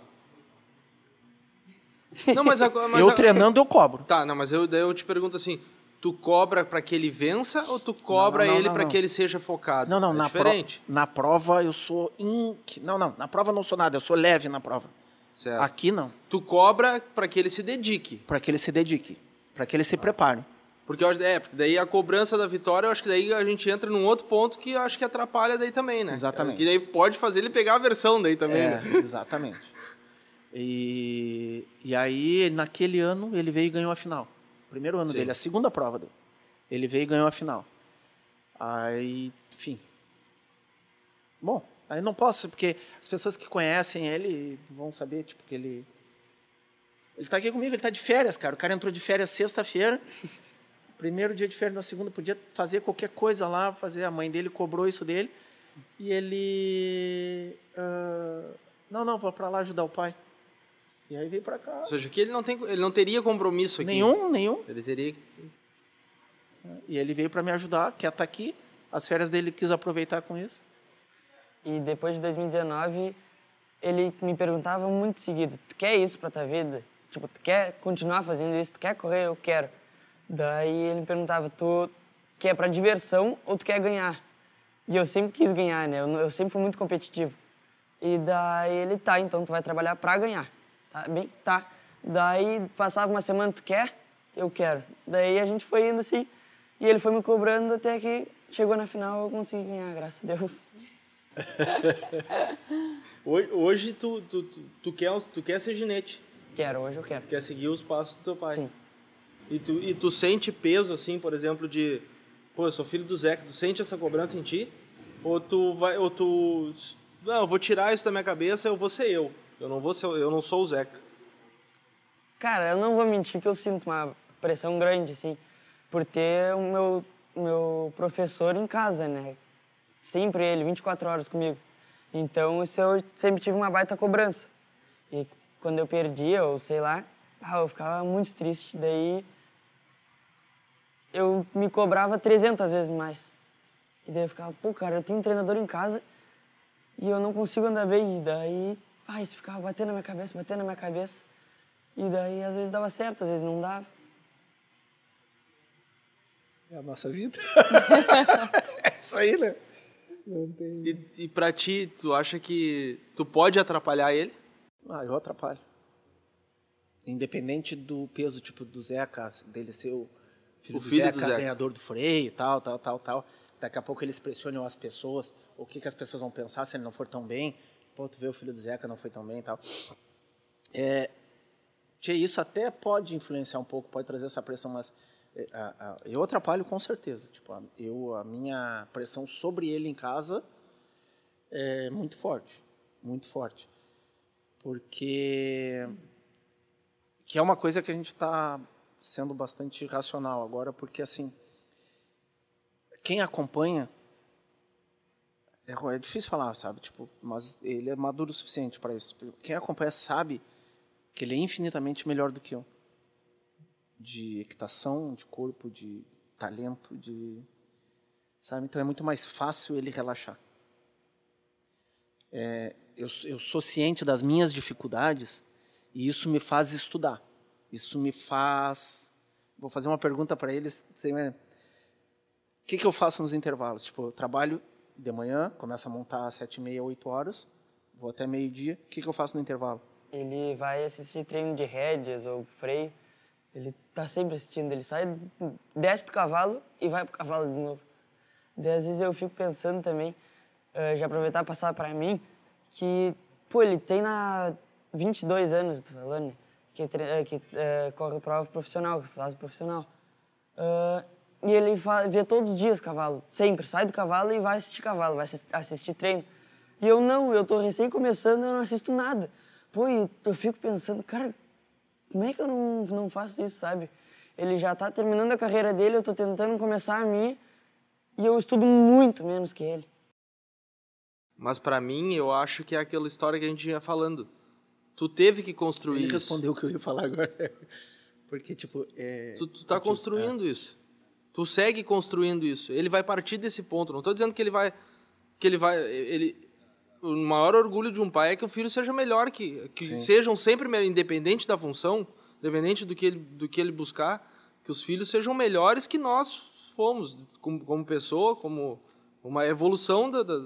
Não, mas, a, mas eu a- treinando, eu cobro. Tá, não, mas eu, daí eu te pergunto assim: tu cobra para que ele vença ou tu cobra Não, não, não, ele para que ele seja focado? Não, não, é na, pro- diferente. na prova eu sou inc... Não, não, na prova eu não sou nada, eu sou leve na prova. Certo. Aqui não, Tu cobra para que ele se dedique. para que ele se dedique, para que ele se prepare. Porque eu acho, é, porque daí a cobrança da vitória, eu acho que daí a gente entra num outro ponto que eu acho que atrapalha daí também, né? Exatamente. Que daí pode fazer ele pegar a versão daí também, É, né? exatamente. E, e aí, naquele ano, ele veio e ganhou a final. Primeiro ano Sim. dele, a segunda prova dele. Ele veio e ganhou a final. Aí, enfim. Bom, aí não posso, porque as pessoas que conhecem ele vão saber, tipo, que ele. Ele tá aqui comigo, ele tá de férias, cara. O cara entrou de férias sexta-feira. Primeiro dia de férias, na segunda, podia fazer qualquer coisa lá, fazer. A mãe dele cobrou isso dele. E ele. ah, não, não, vou pra lá ajudar o pai. E aí veio pra cá. Ou seja, que ele não, tem, ele não teria compromisso aqui. Nenhum, nenhum. Ele teria. E ele veio pra me ajudar, quer estar aqui. As férias dele quis aproveitar com isso. E depois de 2019, ele me perguntava muito seguido: Tu quer isso pra tua vida? Tipo, tu quer continuar fazendo isso? Tu quer correr? Eu quero. Daí ele me perguntava: Tu quer pra diversão ou tu quer ganhar? E eu sempre quis ganhar, né? Eu, eu sempre fui muito competitivo. E daí ele: Tá, então tu vai trabalhar pra ganhar. Tá bem? Tá. Daí passava uma semana: Tu quer? Eu quero. Daí a gente foi indo assim. E ele foi me cobrando até que chegou na final eu consegui ganhar, graças a Deus. Hoje, hoje tu, tu, tu, tu quer, tu quer ser ginete. Quero, hoje eu quero. Quer seguir os passos do teu pai. Sim. E tu, e tu sente peso, assim, por exemplo, de... Pô, eu sou filho do Zeca. Tu sente essa cobrança em ti? Ou tu vai... Ou tu... Não, eu vou tirar isso da minha cabeça, eu vou ser eu. Eu não, vou ser, eu não sou o Zeca. Cara, eu não vou mentir que eu sinto uma pressão grande, assim, por ter o meu, meu professor em casa, né? Sempre ele, 24 horas comigo. Então, isso eu sempre tive uma baita cobrança. E quando eu perdia, ou sei lá, ah, eu ficava muito triste. Daí, eu me cobrava 300 vezes mais. E daí eu ficava, pô, cara, eu tenho um treinador em casa e eu não consigo andar bem. E daí, ah, isso ficava batendo na minha cabeça, batendo na minha cabeça. E daí, às vezes dava certo, às vezes não dava. É a nossa vida. é isso aí, né? E, e pra ti, tu acha que tu pode atrapalhar ele? Ah, eu atrapalho. Independente do peso, tipo, do Zeca, dele ser o filho, O do, filho Zeca, do Zeca. ganhador do freio, tal, tal, tal, tal. Daqui a pouco eles pressionam as pessoas, o que, que as pessoas vão pensar se ele não for tão bem. Pô, tu vê o filho do Zeca, não foi tão bem e tal. É, isso até pode influenciar um pouco, pode trazer essa pressão, mas é, eu atrapalho com certeza. Tipo, a, eu, a minha pressão sobre ele em casa é muito forte, muito forte. Porque que é uma coisa que a gente está sendo bastante racional agora, porque assim, quem acompanha é, é difícil falar, sabe? Tipo, mas ele é maduro o suficiente para isso. Quem acompanha sabe que ele é infinitamente melhor do que eu. De equitação, de corpo, de talento, de sabe? Então é muito mais fácil ele relaxar. É, eu, eu sou ciente das minhas dificuldades e isso me faz estudar. Isso me faz. Vou fazer uma pergunta para eles. O que, que eu faço nos intervalos? Tipo, eu trabalho de manhã, começo a montar às sete e meia, oito horas, vou até meio-dia. O que, que eu faço no intervalo? Ele vai assistir treino de rédeas ou freio. Ele tá sempre assistindo. Ele sai, desce do cavalo e vai pro cavalo de novo. Daí, às vezes eu fico pensando também, uh, já aproveitar e passar para mim, que, pô, ele tem na 22 anos, tô falando, que, que uh, corre prova profissional, que faz profissional. Uh, e ele vê todos os dias cavalo, sempre. Sai do cavalo e vai assistir cavalo, vai assistir treino. E eu não, eu tô recém começando, eu não assisto nada. Pô, e eu fico pensando, cara, como é que eu não, não faço isso, sabe? Ele já tá terminando a carreira dele, eu tô tentando começar a minha e eu estudo muito menos que ele. Mas para mim, eu acho que é aquela história que a gente ia falando. Tu teve que construir ele isso. respondeu o que eu ia falar agora. Porque, tipo, é... Tu, tu tá construindo é. isso. Tu segue construindo isso. Ele vai partir desse ponto. Não estou dizendo que ele vai que ele vai ele o maior orgulho de um pai é que o filho seja melhor que que Sim. sejam sempre independente da função, independente do que ele, do que ele buscar, que os filhos sejam melhores que nós fomos como, como pessoa, como uma evolução da, da,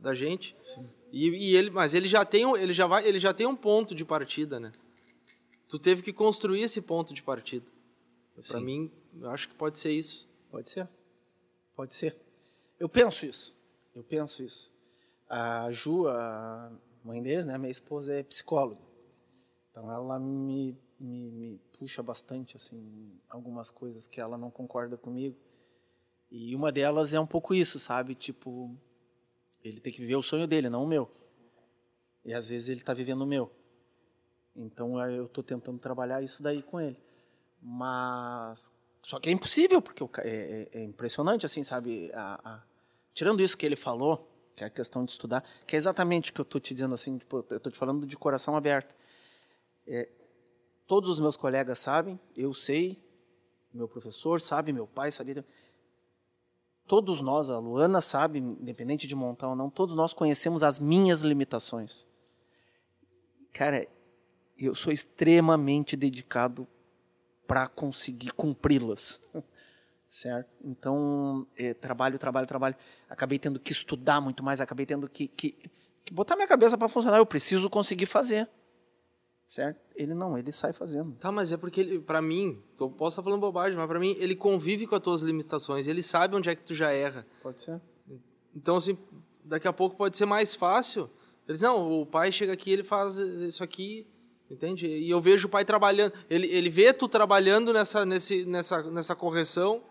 da gente. Sim. E, e, ele, mas ele já tem ele já vai ele já tem um ponto de partida, né? Tu teve que construir esse ponto de partida. Para mim, eu acho que pode ser isso. Pode ser. Pode ser. Eu penso isso. Eu penso isso. A Ju, a mãe deles, né, minha esposa é psicóloga. Então ela me, me, me puxa bastante assim algumas coisas que ela não concorda comigo. E uma delas é um pouco isso, sabe? Tipo, ele tem que viver o sonho dele, não o meu. E às vezes ele está vivendo o meu. Então eu estou tentando trabalhar isso daí com ele. Mas só que é impossível, porque é, é, é impressionante, assim, sabe? A, a, tirando isso que ele falou, que é a questão de estudar, que é exatamente o que eu estou te dizendo, assim, tipo, eu estou te falando de coração aberto. É, todos os meus colegas sabem, eu sei, meu professor sabe, meu pai sabia. Todos nós, a Luana sabe, independente de montar ou não, todos nós conhecemos as minhas limitações. Cara, eu sou extremamente dedicado para conseguir cumpri-las. Certo? Então, é, trabalho, trabalho, trabalho. Acabei tendo que estudar muito mais, acabei tendo que, que, que botar minha cabeça para funcionar. Eu preciso conseguir fazer. Certo? Ele não, ele sai fazendo. Tá, mas é porque ele, para mim, eu posso estar falando bobagem, mas para mim ele convive com as tuas limitações, ele sabe onde é que tu já erra. Pode ser. Então, assim, daqui a pouco pode ser mais fácil. Eles não, o pai chega aqui, ele faz isso aqui, Entende? E eu vejo o pai trabalhando. Ele, ele vê tu trabalhando nessa, nesse, nessa, nessa correção.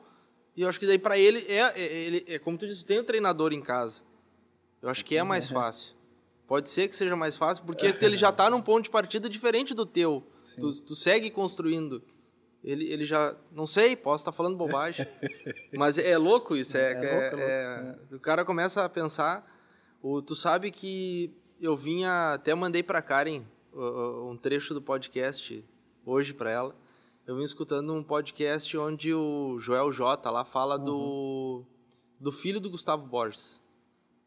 E eu acho que daí para ele é, é, ele, é como tu disse, tem um treinador em casa. Eu acho que é mais uhum. fácil. Pode ser que seja mais fácil, porque ele já está num ponto de partida diferente do teu. Tu, tu, segue construindo. Ele, ele já. Não sei, posso estar falando bobagem. mas é louco isso. É, é, é, louco, é louco. O cara começa a pensar. O, tu sabe que eu vinha. Até mandei para Karen um trecho do podcast hoje para ela. Eu vim escutando um podcast onde o Joel J lá fala uhum. do, do filho do Gustavo Borges.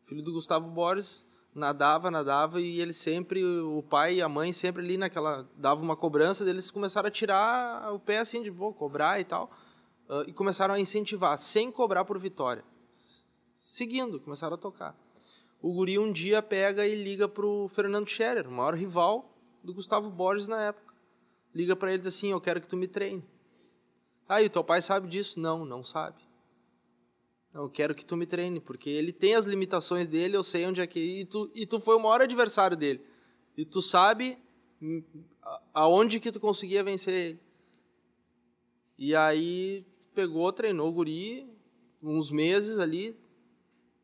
O filho do Gustavo Borges nadava, nadava e ele sempre, o pai e a mãe sempre ali naquela, dava uma cobrança, deles começaram a tirar o pé assim de boa, cobrar e tal, uh, e começaram a incentivar, sem cobrar por vitória. Seguindo, começaram a tocar. O guri um dia pega e liga pro Fernando Scherer, o maior rival do Gustavo Borges na época. Liga para eles assim: Eu quero que tu me treine. Ah, e o teu pai sabe disso? Não, não sabe. Eu quero que tu me treine, porque ele tem as limitações dele, eu sei onde é que. E tu, e tu foi o maior adversário dele. E tu sabe hum, aonde que tu conseguia vencer ele. E aí pegou, treinou o guri uns meses ali.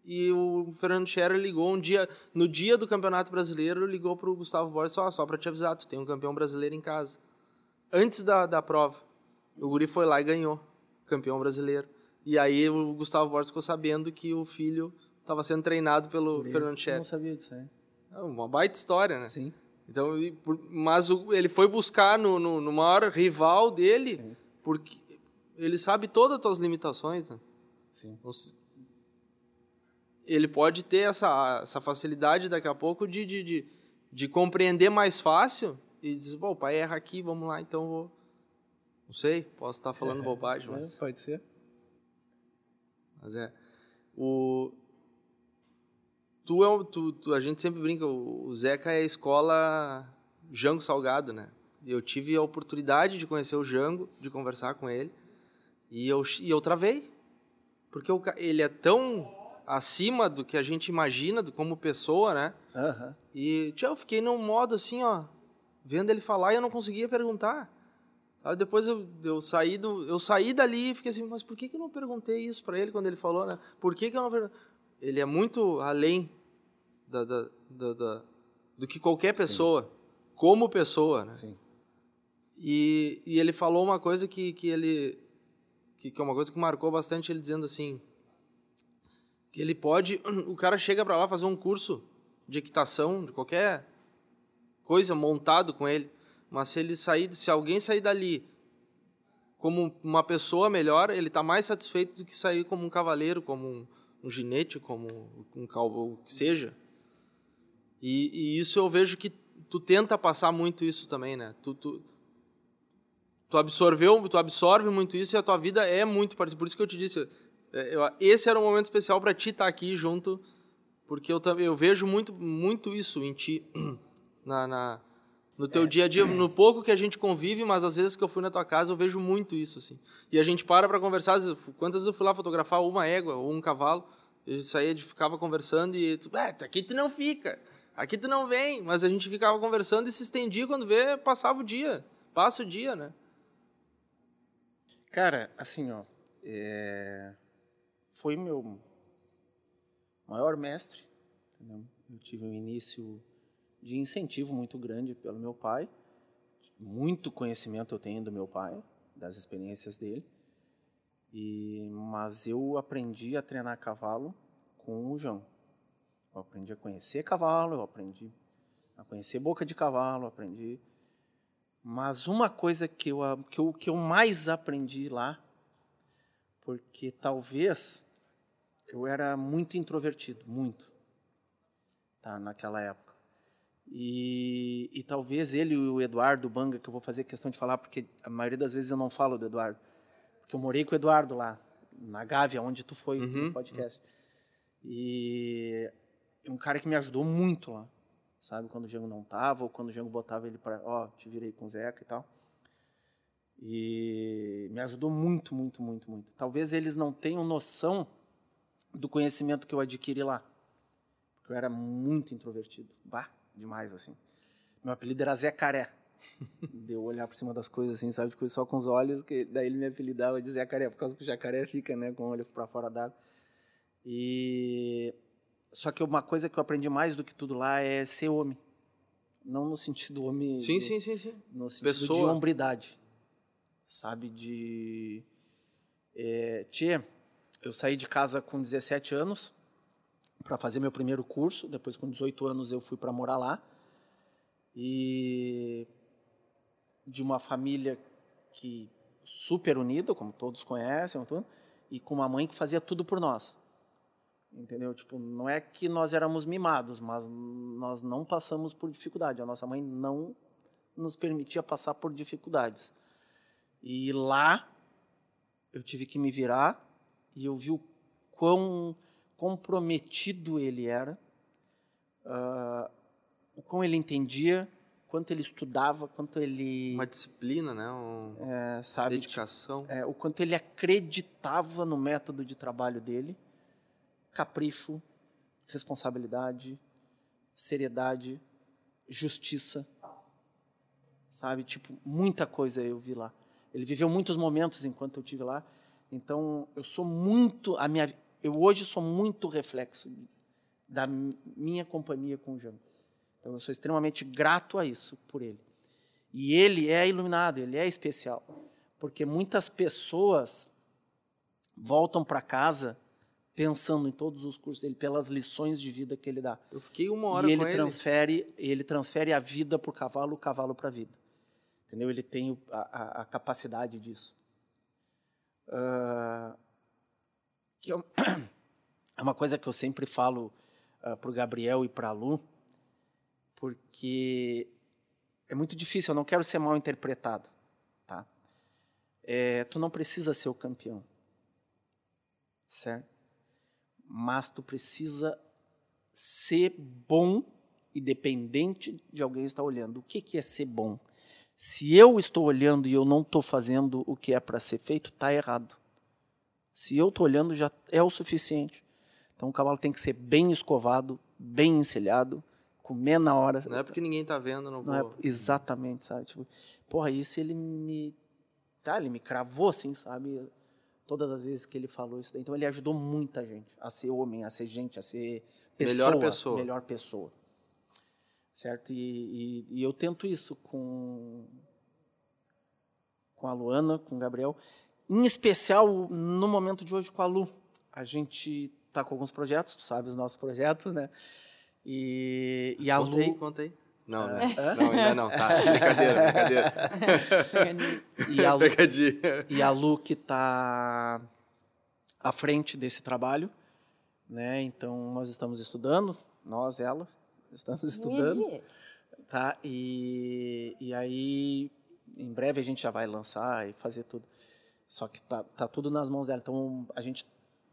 E o Fernando Scherer ligou um dia, no dia do Campeonato Brasileiro, ligou pro Gustavo Borges só, só para te avisar, tu tem um campeão brasileiro em casa. Antes da, da prova. O guri foi lá e ganhou, campeão brasileiro. E aí o Gustavo Borges ficou sabendo que o filho estava sendo treinado pelo Fernando Eu Scherer. não sabia disso aí. É uma baita história, né? Sim. Então, mas ele foi buscar no, no, no maior rival dele, Sim. porque ele sabe todas as tuas limitações, né? Sim. Ele pode ter essa, essa facilidade daqui a pouco de, de, de, de compreender mais fácil e dizer, pô, o pai erra aqui, vamos lá, então vou... Não sei, posso estar falando bobagem, mas... É, pode ser. Mas é. O. Tu é um- tu, tu- a gente sempre brinca, o Zeca é a escola Jango Salgado, né? Eu tive a oportunidade de conhecer o Jango, de conversar com ele, e eu, e eu travei. Porque ele é tão acima do que a gente imagina do- como pessoa, né? Aham. E tia, eu fiquei num modo assim, ó, vendo ele falar e eu não conseguia perguntar. Sabe, depois eu, eu saí do, eu saí dali e fiquei assim, mas por que, que eu não perguntei isso para ele quando ele falou, né? Por que, que eu não perguntei? Ele é muito além da, da, da- da- do que qualquer pessoa, como pessoa, né? Sim. E, e ele falou uma coisa que, que ele que, que é uma coisa que marcou bastante ele dizendo assim que ele pode o cara chega para lá fazer um curso de equitação de qualquer coisa montado com ele mas se ele sair se alguém sair dali como uma pessoa melhor ele tá mais satisfeito do que sair como um cavaleiro como um, um ginete como um cowboy o que seja e, e isso eu vejo que tu tenta passar muito isso também né tu, tu tu absorveu, tu absorve muito isso e a tua vida é muito parecida. Por isso que eu te disse, é, eu- esse era um momento especial para ti estar aqui junto, porque eu também eu vejo muito muito isso em ti na, na- no teu dia a dia, no pouco que a gente convive, mas às vezes que eu fui na tua casa eu vejo muito isso assim. E a gente para para conversar, às vezes, quantas vezes eu fui lá fotografar uma égua ou um cavalo, eu saía de ficava conversando e tu, "Ah, aqui tu não fica. Aqui tu não vem, mas a gente ficava conversando e se estendia quando vê, passava o dia. Passa o dia, né? Cara, assim, ó, é, foi meu maior mestre, entendeu? Eu tive um início de incentivo muito grande pelo meu pai, muito conhecimento eu tenho do meu pai, das experiências dele, e mas eu aprendi a treinar cavalo com o João. Eu aprendi a conhecer cavalo, eu aprendi a conhecer boca de cavalo, aprendi mas uma coisa que eu, que eu, que eu mais aprendi lá, porque talvez eu era muito introvertido, muito, tá, naquela época. E, e talvez ele e o Eduardo Banga, que eu vou fazer questão de falar, porque a maioria das vezes eu não falo do Eduardo, porque eu morei com o Eduardo lá, na Gávea, onde tu foi Uhum, no podcast. E é um cara que me ajudou muito lá sabe? Quando o Django não tava, ou quando o Django botava ele para, ó, te virei com o Zeca e tal. E me ajudou muito, muito, muito, muito. Talvez eles não tenham noção do conhecimento que eu adquiri lá. Porque eu era muito introvertido. Bah, demais, assim. Meu apelido era Zé Caré. de eu olhar por cima das coisas, assim, sabe? De coisa só com os olhos, que daí ele me apelidava de Zé Caré, por causa que o jacaré fica, né, com o olho para fora d'água. E só que uma coisa que eu aprendi mais do que tudo lá é ser homem. Não no sentido homem. Sim, sim, sim, sim. No sentido de Pessoa. hombridade. Sabe? De. É, tchê, eu saí de casa com 17 anos para fazer meu primeiro curso. Depois, com 18 anos, eu fui para morar lá. E. De uma família que super unida, como todos conhecem, e com uma mãe que fazia tudo por nós. Entendeu? Tipo, não é que nós éramos mimados, mas nós não passamos por dificuldade. A nossa mãe não nos permitia passar por dificuldades. E lá eu tive que me virar e eu vi o quão comprometido ele era, ah, o quão ele entendia, quanto ele estudava, quanto ele Uma disciplina, né? Um, é, sabe dedicação. é, o quanto ele acreditava no método de trabalho dele, capricho, responsabilidade, seriedade, justiça, sabe? Tipo, muita coisa eu vi lá. Ele viveu muitos momentos enquanto eu tive lá. Então, eu sou muito a minha eu hoje sou muito reflexo da minha companhia com o Jango. Então, eu sou extremamente grato a isso por ele. E ele é iluminado, ele é especial, porque muitas pessoas voltam para casa pensando em todos os cursos dele pelas lições de vida que ele dá. Eu fiquei uma hora e ele com transfere, ele. ele transfere a vida para o cavalo, o cavalo para a vida. Entendeu? Ele tem a, a, a capacidade disso. Uh, que eu, é uma coisa que eu sempre falo uh, para o Gabriel e para a Lu, porque é muito difícil, eu não quero ser mal interpretado. Tá? É, tu não precisa ser o campeão, certo? Mas tu precisa ser bom e dependente de alguém estar olhando. O que, que é ser bom? Se eu estou olhando e eu não estou fazendo o que é para ser feito, está errado. Se eu estou olhando, já é o suficiente. Então o cavalo tem que ser bem escovado, bem encilhado, comer na hora. Não é porque ninguém está vendo, não, não vou. É, exatamente, sabe? Tipo, porra, isso ele me. Tá, ele me cravou, assim, sabe? Todas as vezes que ele falou isso. Então ele ajudou muita gente a ser homem, a ser gente, a ser pessoa. Melhor pessoa. Melhor pessoa. Certo? E, e, e eu tento isso com, com a Luana, com o Gabriel. Em especial, no momento de hoje, com a Lu. A gente está com alguns projetos, tu sabe os nossos projetos, né? E, e a conta Lu... aí, conta aí. Não, né? Não, ainda não. Tá, brincadeira, brincadeira. e, a Lu, e a Lu que está à frente desse trabalho, né? Então, nós estamos estudando, nós, ela, estamos estudando. Tá? E, e aí, em breve a gente já vai lançar e fazer tudo. Só que tá, tá tudo nas mãos dela. Então a gente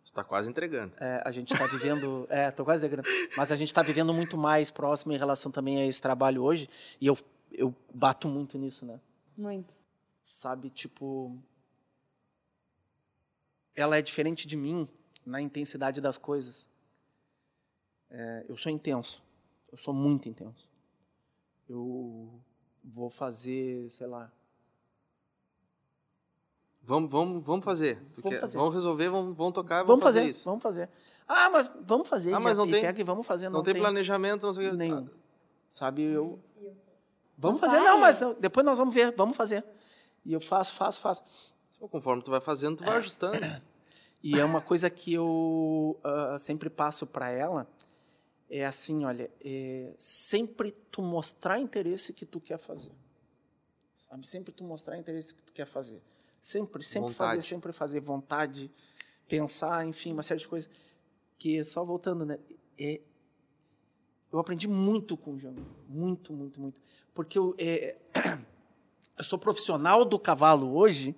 está quase entregando. É, a gente está vivendo. é, tô quase entregando. Mas a gente está vivendo muito mais próximo em relação também a esse trabalho hoje. E eu, eu bato muito nisso, né? Muito. Sabe, tipo. Ela é diferente de mim na intensidade das coisas. É, eu sou intenso. Eu sou muito intenso. Eu vou fazer, sei lá, Vamos, vamos, vamos fazer. Vamos, fazer. vamos resolver, vamos, vamos tocar, vamos, vamos fazer, fazer, isso. Vamos fazer. Ah, mas vamos fazer. Ah, mas não tem. Pega e vamos fazer. Não, não tem, tem, planejamento, não sei o que. Nenhum. Sabe, eu. Vamos fazer, não, mas não, depois nós vamos ver, vamos fazer. E eu faço, faço, faço. Conforme tu vai fazendo, tu vai ajustando. E é uma coisa que eu uh, sempre passo para ela, é assim, olha, é sempre tu mostrar interesse que tu quer fazer. Sabe? Sempre tu mostrar interesse que tu quer fazer. Sempre, sempre vontade. fazer, sempre fazer vontade, pensar, enfim, uma série de coisas. Que só voltando, né? É, eu aprendi muito com o Jango. Muito, muito, muito. Porque eu, é, eu sou profissional do cavalo hoje,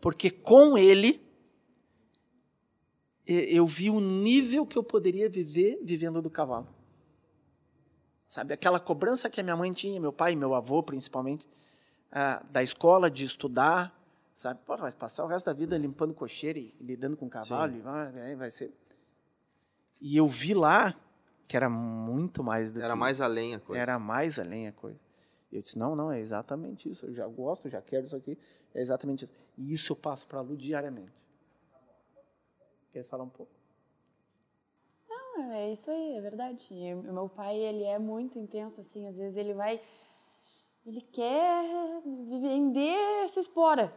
porque com ele eu vi o nível que eu poderia viver vivendo do cavalo. Sabe, aquela cobrança que a minha mãe tinha, meu pai, meu avô principalmente, ah, da escola, de estudar, sabe? Porra, vai passar o resto da vida limpando cocheira e lidando com cavalo, e vai, vai ser. E eu vi lá que era muito mais do Era que... mais além a coisa. Era mais além a coisa. E eu disse, não, não, é exatamente isso. Eu já gosto, já quero isso aqui. É exatamente isso. E isso eu passo para a Lu diariamente. Quer falar um pouco? Não, é isso aí, é verdade. O meu pai, ele é muito intenso, assim. Às vezes ele vai... Ele quer vender essa espora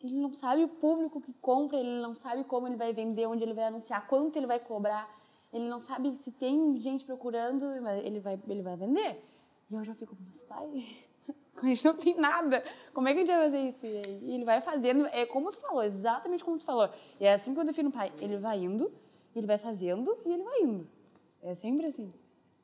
ele não sabe o público que compra, ele não sabe como ele vai vender, onde ele vai anunciar, quanto ele vai cobrar, ele não sabe se tem gente procurando, ele vai, ele vai vender. E eu já fico, mas pai, a gente não tem nada, como é que a gente vai fazer isso? E ele vai fazendo, é como tu falou, exatamente como tu falou. E é assim que eu defino o pai, ele vai indo, ele vai fazendo e ele vai indo. É sempre assim.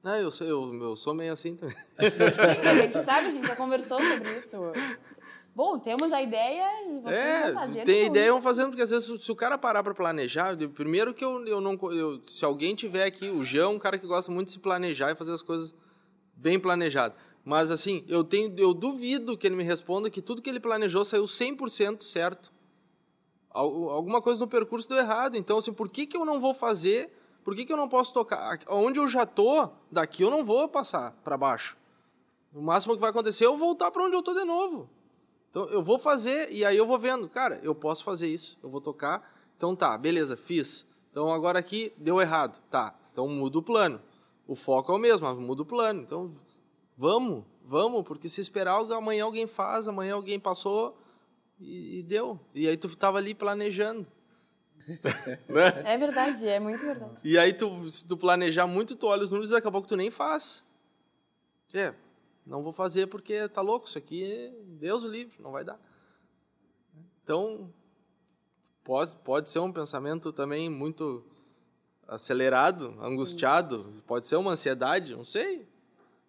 Não, eu sou, eu, eu sou meio assim também. Sim, a gente sabe, a gente já conversou sobre isso. Bom, temos a ideia e vocês é, vão fazendo. Tem ideia, vão fazendo, porque às vezes se o cara parar para planejar, primeiro que eu, eu não. Eu, se alguém tiver aqui, o Jean é um cara que gosta muito de se planejar e fazer as coisas bem planejado. Mas assim, eu tenho eu duvido que ele me responda que tudo que ele planejou saiu 100% certo. Alguma coisa no percurso deu errado. Então, assim, por que, que eu não vou fazer? Por que, que eu não posso tocar? Onde eu já tô, daqui eu não vou passar para baixo. O máximo que vai acontecer é eu voltar para onde eu tô de novo. Então eu vou fazer e aí eu vou vendo, cara, eu posso fazer isso, eu vou tocar. Então tá, beleza, fiz. Então agora aqui deu errado. Tá, então muda o plano. O foco é o mesmo, mas muda o plano. Então vamos, vamos, porque se esperar amanhã alguém faz, amanhã alguém passou e, e deu. E aí tu tava ali planejando. né? É verdade, é muito verdade. E aí tu, se tu planejar muito, tu olha os números e daqui a pouco tu nem faz. É, não vou fazer porque tá louco, isso aqui, Deus o livre, não vai dar. Então, pode, pode ser um pensamento também muito acelerado, angustiado, Sim. pode ser uma ansiedade, não sei,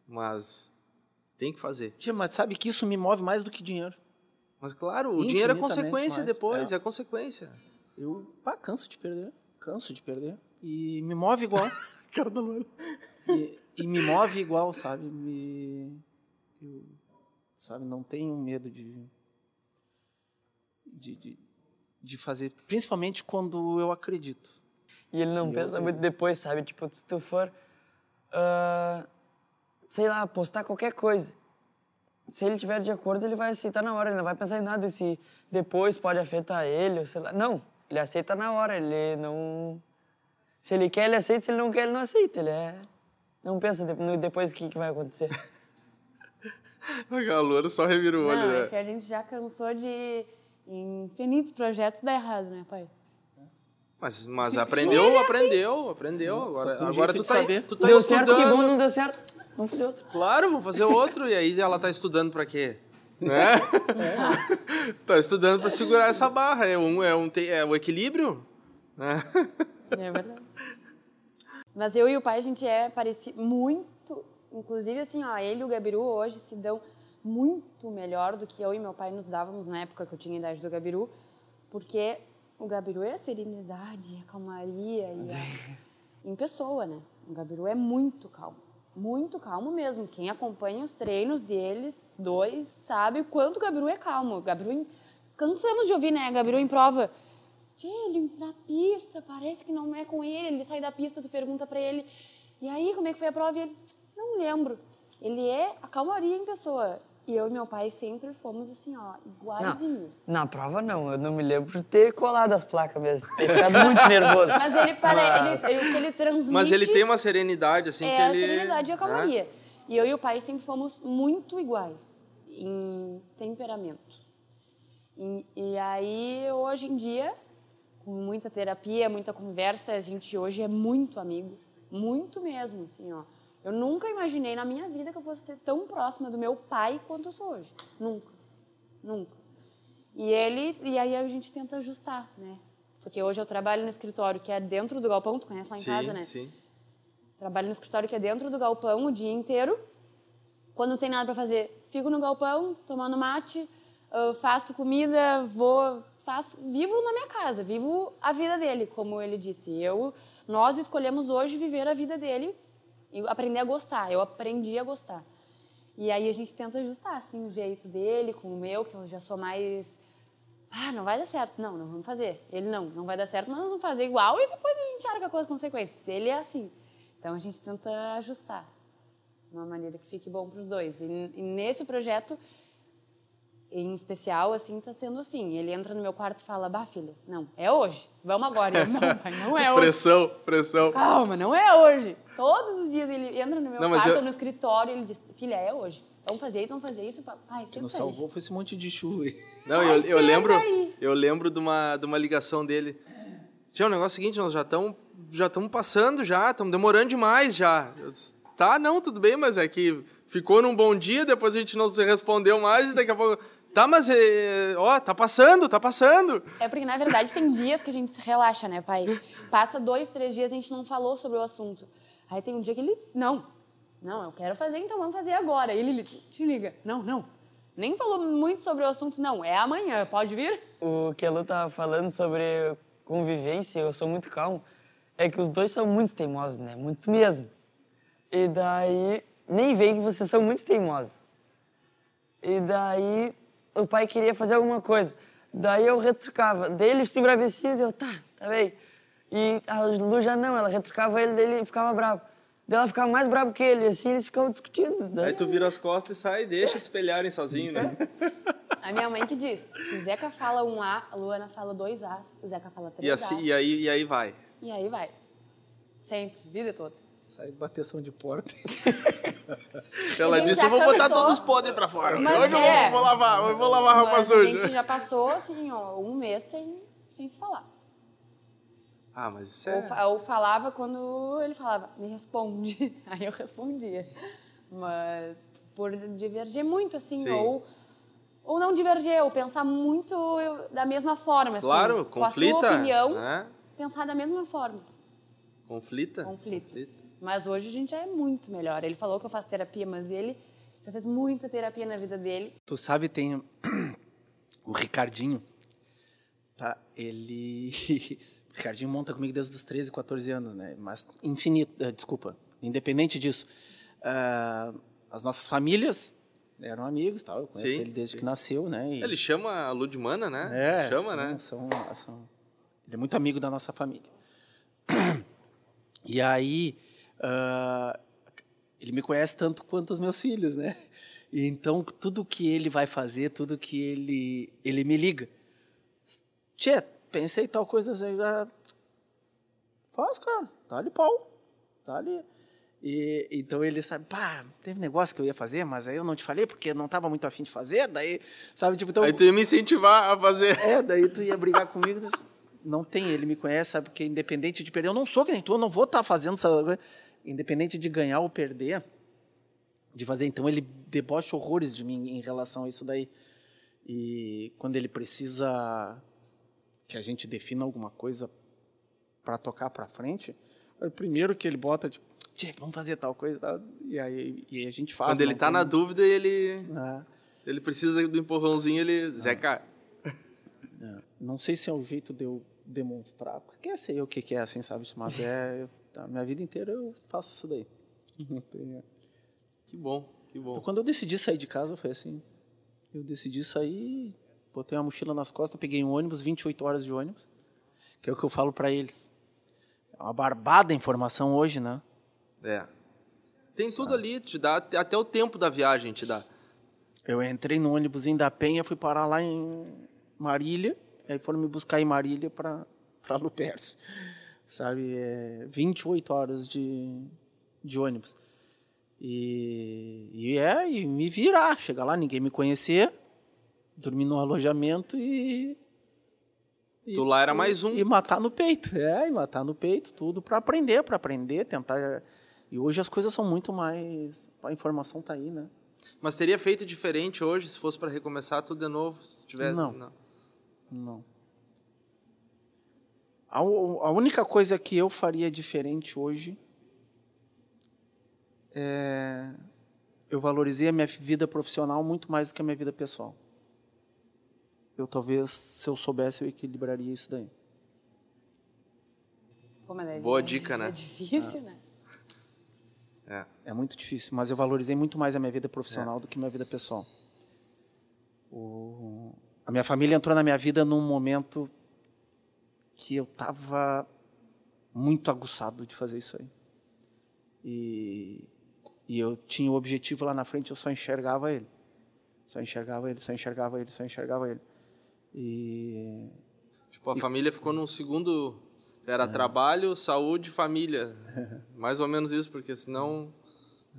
mas tem que fazer. Tia, mas sabe que isso me move mais do que dinheiro. Mas claro, o dinheiro é consequência mais, depois, é. é consequência. Eu, pá, canso de perder, canso de perder. E me move igual. Cara da E, e me move igual, sabe? Me, eu, sabe, não tenho medo de, de, de, de fazer, principalmente quando eu acredito. E ele não e pensa eu, muito depois, sabe? Tipo, se tu for, uh, sei lá, postar qualquer coisa, se ele tiver de acordo, ele vai aceitar na hora, ele não vai pensar em nada se depois pode afetar ele, ou sei lá. Não, ele aceita na hora, ele não... Se ele quer, ele aceita, se ele não quer, ele não aceita, ele é... Não pensa depois o que, que vai acontecer. A loura só revira o olho, Não, né? é que a gente já cansou de infinitos projetos dar errado, né, pai? Mas, mas aprendeu, Sim, aprendeu, aprendeu. Agora, um agora tu, tá, saber. tu tá deu estudando. certo, que bom, não deu certo. Vamos fazer outro. Claro, vamos fazer outro. e aí ela tá estudando pra quê? Né? É. tá estudando pra segurar essa barra. É, um, é, um, é o equilíbrio. Né? É verdade. Mas eu e o pai, a gente é parecido muito Inclusive, assim, ó, ele e o Gabiru hoje se dão muito melhor do que eu e meu pai nos dávamos na época que eu tinha a idade do Gabiru, porque o Gabiru é a serenidade, a calmaria e a... em pessoa, né? O Gabiru é muito calmo, muito calmo mesmo. Quem acompanha os treinos deles, dois, sabe o quanto o Gabiru é calmo. O Gabiru, cansamos de ouvir, né? Gabiru em prova, Tchê, ele na pista, parece que não é com ele. Ele sai da pista, tu pergunta para ele, e aí, como é que foi a prova? E ele, não lembro. Ele é a calmaria em pessoa. E eu e meu pai sempre fomos assim, ó, iguaizinhos. Na prova não, eu não me lembro de ter colado as placas mesmo, ter ficado muito nervoso. Mas ele parece, ele, ele, ele transmite... Mas ele tem uma serenidade, assim, é que ele... É, a serenidade e a calmaria. É? E eu e o pai sempre fomos muito iguais em temperamento. E, e aí, hoje em dia, muita terapia, muita conversa, a gente hoje é muito amigo, muito mesmo, assim, ó. Eu nunca imaginei na minha vida que eu fosse ser tão próxima do meu pai quanto eu sou hoje. Nunca. Nunca. E ele, e aí a gente tenta ajustar, né? Porque hoje eu trabalho no escritório que é dentro do galpão, tu conhece lá em sim, casa, né? Sim. Trabalho no escritório que é dentro do galpão o dia inteiro. Quando não tem nada para fazer, fico no galpão tomando mate, faço comida, vou, faço, vivo na minha casa, vivo a vida dele, como ele disse. Eu, nós escolhemos hoje viver a vida dele e aprender a gostar. Eu aprendi a gostar. E aí a gente tenta ajustar, assim, o jeito dele com o meu, que eu já sou mais... Ah, não vai dar certo. Não, não vamos fazer. Ele não, não vai dar certo, nós vamos fazer igual e depois a gente arca com as consequências. Ele é assim. Então a gente tenta ajustar de uma maneira que fique bom para os dois. E, e nesse projeto em especial, assim, tá sendo assim. Ele entra no meu quarto e fala, bah, filha, não, é hoje. Vamos agora. Eu, não, pai, não é hoje. pressão, pressão. Calma, não é hoje. Todos os dias ele entra no meu não, quarto, eu... no escritório, ele diz, filha, é hoje. Vamos fazer isso, vamos fazer isso. Pai, que não salvou foi esse monte de chuva aí. Não, eu, eu lembro, eu lembro de uma, de uma ligação dele. Tinha um negócio seguinte, nós já estamos já estamos passando já, estamos demorando demais já. Eu, tá, não, tudo bem, mas é que ficou num bom dia, depois a gente não se respondeu mais e daqui a pouco Tá, mas é, ó, tá passando, tá passando. É porque, na verdade, tem dias que a gente se relaxa, né, pai? Passa dois, três dias a gente não falou sobre o assunto. Aí tem um dia que ele, não, não, eu quero fazer, então vamos fazer agora. Ele, ele te liga, não, não. Nem falou muito sobre o assunto, não, é amanhã, pode vir? O que a Lu tava falando sobre convivência, eu sou muito calmo, é que os dois são muito teimosos, né? Muito mesmo. E daí, nem vem que vocês são muito teimosos. E daí, o pai queria fazer alguma coisa. Daí eu retrucava. Daí ele se embravecia e eu, tá, tá bem. E a Lu já não, ela retrucava ele, dele ficava bravo. Daí ela ficava mais brava que ele, assim, eles ficavam discutindo. Daí, Aí tu vira as costas e sai e deixa espelharem sozinho, né? A minha mãe que diz, se o Zeca fala um A, a Luana fala dois As, o Zeca fala três E, assim, As. e, aí, e aí vai. E aí vai. Sempre, vida toda. Sai bateção de porta. Ela disse, eu vou botar cansou. todos os podres pra fora. Mas hoje eu é. vou, vou lavar, eu vou lavar a roupa Mas a suja. gente já passou, assim, ó, um mês sem, sem se falar. Ah, mas isso é... ou falava quando ele falava, me responde. Aí eu respondia. Mas por divergir muito, assim, Sim. ou, ou não divergir, ou pensar muito da mesma forma, assim. Claro, Com a conflita. sua opinião, né? pensar da mesma forma. Conflita. Conflito. Mas hoje a gente já é muito melhor. Ele falou que eu faço terapia, mas ele já fez muita terapia na vida dele. Tu sabe, tem o Ricardinho, tá? Ele... O Ricardinho monta comigo desde os 13, 14 anos, né? Mas infinito, eh, desculpa, independente disso. ah, as nossas famílias eram amigos, tal. Eu conheço Sim, ele desde sim. que nasceu, né? E- Ele chama a Ludmana, né? É, Chama, são- né? São, são- ele é muito amigo da nossa família. E aí, ah, ele me conhece tanto quanto os meus filhos, né? E então, tudo que ele vai fazer, tudo que ele, ele me liga. Tchê, pensei tal coisa assim. ah, Faz, cara. Tá ali pau. Tá ali. E, então ele sabe, pá, teve negócio que eu ia fazer, mas aí eu não te falei porque eu não tava muito afim de fazer, daí, sabe, tipo, então... Aí tu ia me incentivar a fazer. É, daí tu ia brigar comigo. Não tem, ele me conhece, sabe? Porque independente de perder, eu não sou que nem tu, eu não vou estar fazendo essa coisa. Independente de ganhar ou perder, de fazer. Então ele debocha horrores de mim em relação a isso daí. E quando ele precisa que a gente defina alguma coisa para tocar para frente, é o primeiro que ele bota, tipo, "Tchê, vamos fazer tal coisa. Tal. E aí e a gente faz. Quando ele não tá tem- na dúvida, ele, É. ele precisa do empurrãozinho, ele... Zeca, É, Não sei se é o jeito de eu demonstrar, porque eu sei o que que é, assim, sabe? Mas é. A minha vida inteira eu faço isso daí. Que bom, que bom. Então, quando eu decidi sair de casa, foi assim. Eu decidi sair, botei uma mochila nas costas, peguei um ônibus, 28 horas de ônibus, que é o que eu falo para eles. É uma barbada a informação hoje, né? É. Tem tudo ali, te dá até o tempo da viagem, te dá. Eu entrei no ônibusinho da Penha, fui parar lá em Marília, aí foram me buscar em Marília para para Lupercio. Sabe, é 28 horas de, de ônibus. E, e é, e me virar, chegar lá, ninguém me conhecer, dormir no alojamento e Tu lá era mais um. e matar no peito, é, e matar no peito, tudo para aprender, para aprender, tentar. E hoje as coisas são muito mais, a informação tá aí, né? Mas teria feito diferente hoje se fosse para recomeçar tudo de novo? Se tivesse... Não. Não. A, a única coisa que eu faria diferente hoje é eu valorizei a minha vida profissional muito mais do que a minha vida pessoal. Eu talvez, se eu soubesse, eu equilibraria isso daí. Como é, Boa é- dica, né? É difícil, né? É. É muito difícil, mas eu valorizei muito mais a minha vida profissional do que a minha vida pessoal. O- A minha família entrou na minha vida num momento que eu estava muito aguçado de fazer isso aí. E, e eu tinha o objetivo lá na frente, eu só enxergava ele. Só enxergava ele, só enxergava ele, só enxergava ele. E Tipo, a família ficou num segundo... Era trabalho, saúde, família. Mais ou menos isso, porque senão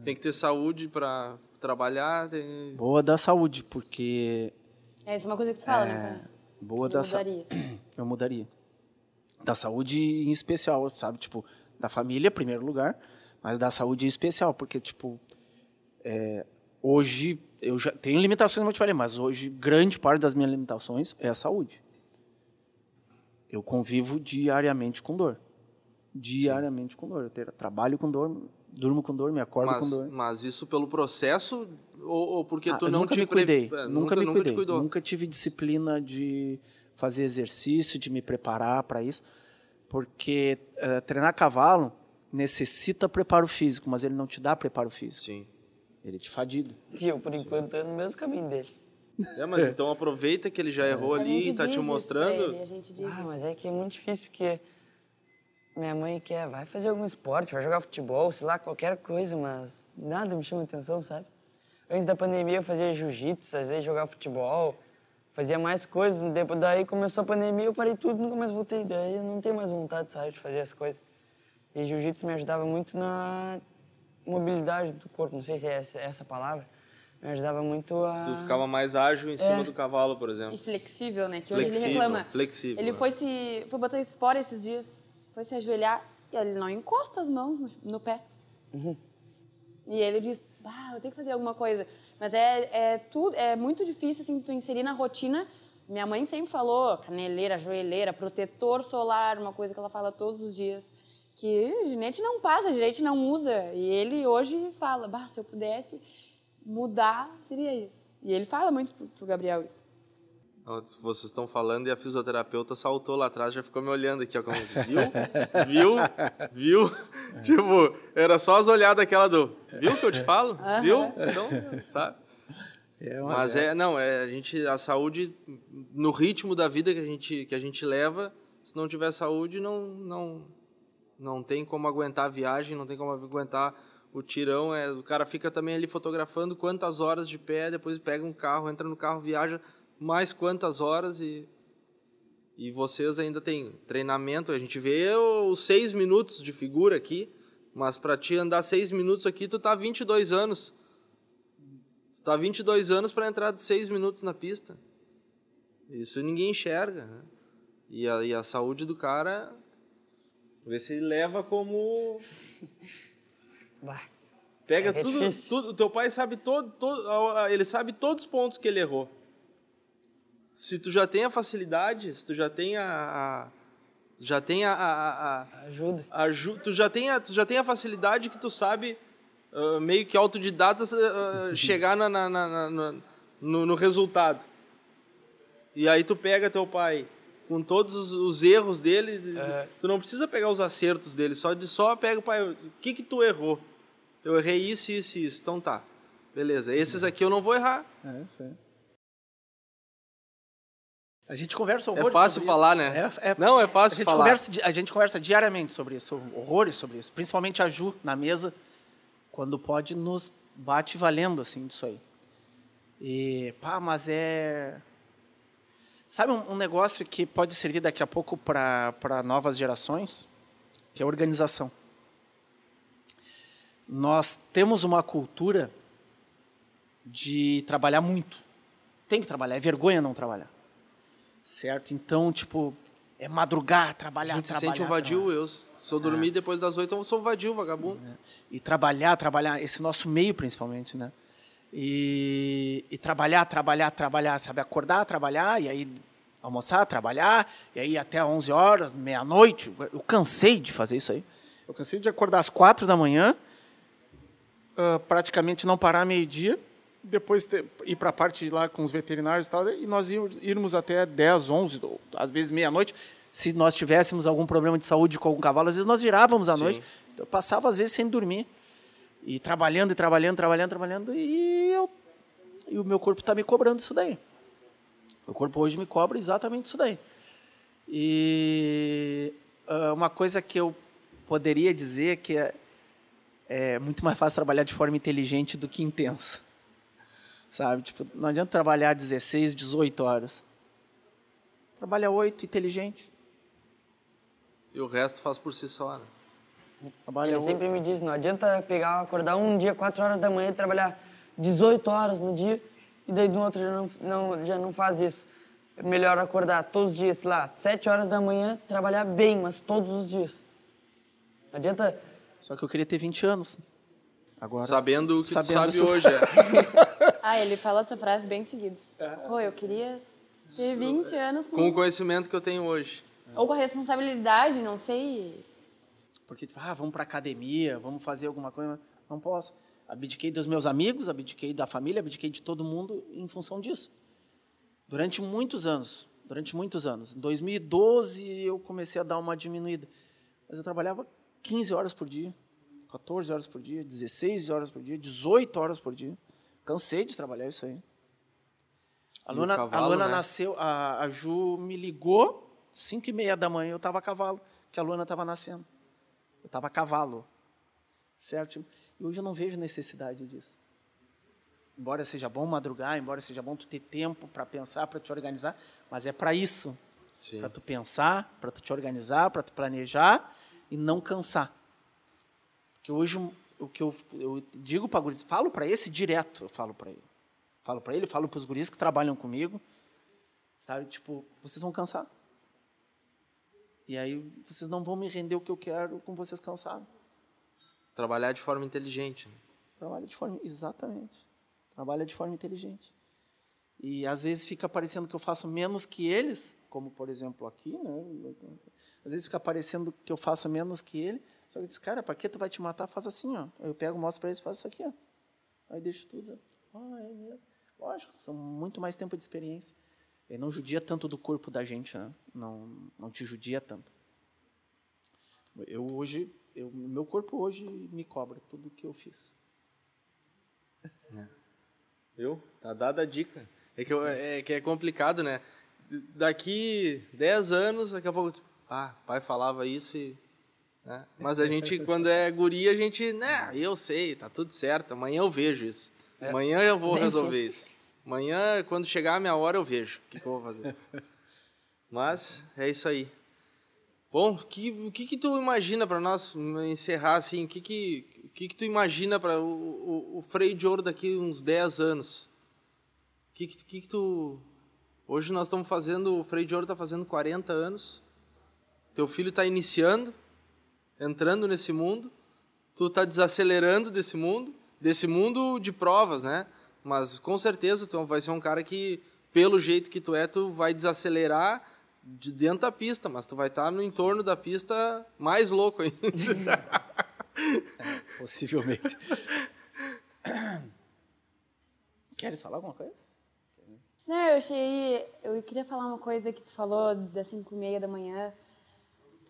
tem que ter saúde para trabalhar. Tem... boa da saúde, porque É, isso é uma coisa que tu fala, né? boa Eu da saúde. eu mudaria. Da saúde em especial, sabe? Tipo, da família, em primeiro lugar, mas da saúde em especial, porque, tipo, é, hoje eu já tenho limitações, como eu te falei, mas hoje grande parte das minhas limitações é a saúde. Eu convivo diariamente com dor. Diariamente com dor. Eu trabalho com dor, durmo com dor, me acordo Mas, com dor. mas isso pelo processo ou, ou porque Ah, tu não nunca te me cuidei. é, nunca, me nunca cuidei. Nunca tive disciplina de fazer exercício, de me preparar para isso. Porque eh, treinar cavalo necessita preparo físico, mas ele não te dá preparo físico. Sim. Ele te fadiga. E eu, por enquanto, tô no mesmo caminho dele. É, mas então aproveita que ele já errou ali e tá te mostrando. ele, a gente diz Ah, isso. mas é que é muito difícil, porque minha mãe quer, vai fazer algum esporte, vai jogar futebol, sei lá, qualquer coisa, mas nada me chama atenção, sabe? Antes da pandemia eu fazia jiu-jitsu, às vezes jogava futebol, fazia mais coisas. Depois daí começou a pandemia, eu parei tudo, nunca mais voltei. Daí eu não tenho mais vontade, sabe, de fazer as coisas. E jiu-jitsu me ajudava muito na mobilidade do corpo, não sei se é essa, essa palavra. Me ajudava muito a. Tu ficava mais ágil em cima do cavalo, por E exemplo. flexível, né? Que hoje ele reclama. flexível, Ele é. foi se. Foi botar espora esses dias. Foi se ajoelhar e ele não encosta as mãos no, no pé. E ele diz, ah, eu tenho que fazer alguma coisa. Mas é, é, tudo, é muito difícil, assim, tu inserir na rotina. Minha mãe sempre falou caneleira, joelheira, protetor solar, uma coisa que ela fala todos os dias. Que a gente não passa, a gente não usa. E ele hoje fala, bah, se eu pudesse mudar, seria isso. E ele fala muito pro, pro Gabriel isso. Vocês estão falando e a fisioterapeuta saltou lá atrás, já ficou me olhando aqui, ó. Como, viu? Viu? Viu? tipo, era só as olhadas aquela do. Viu que eu te falo? Viu? Então, sabe? É uma- Mas é, não, é a gente, a saúde, no ritmo da vida que a gente, que a gente leva, se não tiver saúde, não, não, não tem como aguentar a viagem, não tem como aguentar o tirão. É, o cara fica também ali fotografando quantas horas de pé, depois pega um carro, entra no carro, viaja mais quantas horas e e vocês ainda têm treinamento. A gente vê os seis minutos de figura aqui, mas para ti andar seis minutos aqui, tu tá 22 anos. Tu tá 22 anos para entrar de seis minutos na pista. Isso ninguém enxerga. Né? E, a, e a saúde do cara, vê se ele leva como. Bah, Pega É tudo, difícil. tudo. O teu pai sabe todo, todo. Ele sabe todos os pontos que ele errou. Se tu já tem a facilidade, se tu já tem a. a- já tem a- a- a, ajuda. aju- tu já tem a, tu já tem a facilidade que tu sabe ah, meio que autodidata ah, chegar na, na- na- na- no, no resultado e aí tu pega teu pai com todos os, os erros dele tu não precisa pegar os acertos dele só de só pega o pai o que que tu errou eu errei isso isso e isso então tá beleza esses aqui eu não vou errar É, aí. A gente conversa é horrores fácil sobre falar isso. né É, é- não é a fácil gente, falar conversa, a gente conversa diariamente sobre isso, horrores sobre isso. Principalmente a Ju na mesa, quando pode, nos bate valendo assim disso aí. E, pá, mas é. Sabe um, um negócio que pode servir daqui a pouco para novas gerações? Que é a organização. Nós temos uma cultura de trabalhar muito. Tem que trabalhar, é vergonha não trabalhar. Certo? Então, tipo, é madrugar, trabalhar, a gente trabalhar. sente um vadio eu se eu dormir depois das oito eu sou um vadio vagabundo E trabalhar, trabalhar, esse nosso meio principalmente, né? E, e trabalhar, trabalhar, trabalhar, sabe? Acordar, trabalhar, e aí almoçar, trabalhar, e aí até 11 horas, meia-noite. Eu cansei de fazer isso aí. Eu cansei de acordar às quatro da manhã, ah, praticamente não parar meio-dia, depois ter, ir para a parte lá com os veterinários e tal, e nós irmos, irmos até 10, 11, ou às vezes meia-noite. Se nós tivéssemos algum problema de saúde com algum cavalo, às vezes nós virávamos à Sim. noite. Eu passava às vezes sem dormir. E trabalhando, e trabalhando, trabalhando, trabalhando, e, eu, e o meu corpo está me cobrando isso daí. O corpo hoje me cobra exatamente isso daí. E ah, uma coisa que eu poderia dizer que é, é muito mais fácil trabalhar de forma inteligente do que intensa. Sabe? Tipo, não adianta trabalhar 16, 18 horas. Trabalha 8, inteligente. e o resto faz por si só né? Trabalha Ele oito. sempre me diz, não adianta pegar, acordar um dia 4 horas da manhã e trabalhar 18 horas no dia e daí no outro já não, não, já não faz isso. É melhor acordar todos os dias, sei lá, 7 horas da manhã, trabalhar bem, mas todos os dias. Não adianta... Só que eu queria ter 20 anos. Agora, sabendo o que sabendo tu sabe isso- hoje é. Ah, ele fala essa frase bem seguidos. Pô, eu queria ter 20 anos com... com o conhecimento que eu tenho hoje Ou com a responsabilidade, não sei. Porque, tipo, ah, vamos para academia, vamos fazer alguma coisa. Não posso. Abdiquei dos meus amigos, abdiquei da família, abdiquei de todo mundo em função disso. Durante muitos anos. Durante muitos anos. Em 2012 eu comecei a dar uma diminuída. Mas eu trabalhava 15 horas por dia, 14 horas por dia, 16 horas por dia, 18 horas por dia. Cansei de trabalhar isso aí. A E o Luna, a cavalo, Luna né? nasceu, a, a Ju me ligou, 5 e meia da manhã, eu estava a cavalo. porque a Luana estava nascendo. Eu estava a cavalo, certo? E hoje eu não vejo necessidade disso. Embora seja bom madrugar, embora seja bom tu ter tempo para pensar, para te organizar, mas é para isso. Para tu pensar, para tu te organizar, para tu planejar e não cansar. Porque hoje o que eu, eu digo para guris, falo para esse direto, eu falo para ele. Falo para ele, falo para os guris que trabalham comigo, sabe? Tipo, vocês vão cansar. E aí vocês não vão me render o que eu quero com vocês cansados. Trabalhar de forma inteligente. Trabalha de forma, exatamente. Trabalha de forma inteligente. E às vezes fica parecendo que eu faço menos que eles, como por exemplo aqui, né? Às vezes fica parecendo que eu faço menos que ele, eu disse, cara, para que tu vai te matar? Faz assim, ó. Eu pego, mostro para eles, faz isso aqui, ó. Aí deixo tudo. Ah, é mesmo. Lógico, são muito mais tempo de experiência. Ele não judia tanto do corpo da gente, né? Não, não te judia tanto. Eu hoje, eu, meu corpo hoje me cobra tudo que eu fiz. É. Viu? Tá dada a dica. É que, é que é complicado, né? Daqui 10 anos, daqui a pouco, ah, pai falava isso e né? Mas a gente, quando é guria, a gente, né, eu sei, tá tudo certo, amanhã eu vejo isso. É. Amanhã eu vou resolver isso. Amanhã, quando chegar a minha hora, eu vejo o que, que eu vou fazer. Mas é isso aí. Bom, o que, que, que tu imagina para nós encerrar assim? O que, que, que, que tu imagina para o, o, o, freio de ouro daqui uns 10 anos? O que, que, que, que tu. Hoje nós estamos fazendo. O freio de ouro está fazendo 40 anos. Teu filho está iniciando entrando nesse mundo, tu tá desacelerando desse mundo, desse mundo de provas, né? Mas com certeza tu vai ser um cara que, pelo jeito que tu é, tu vai desacelerar de dentro da pista, mas tu vai estar tá no entorno da pista mais louco ainda. é, possivelmente. Queres falar alguma coisa? Não, eu achei. Eu queria falar uma coisa que tu falou das 5 e meia da manhã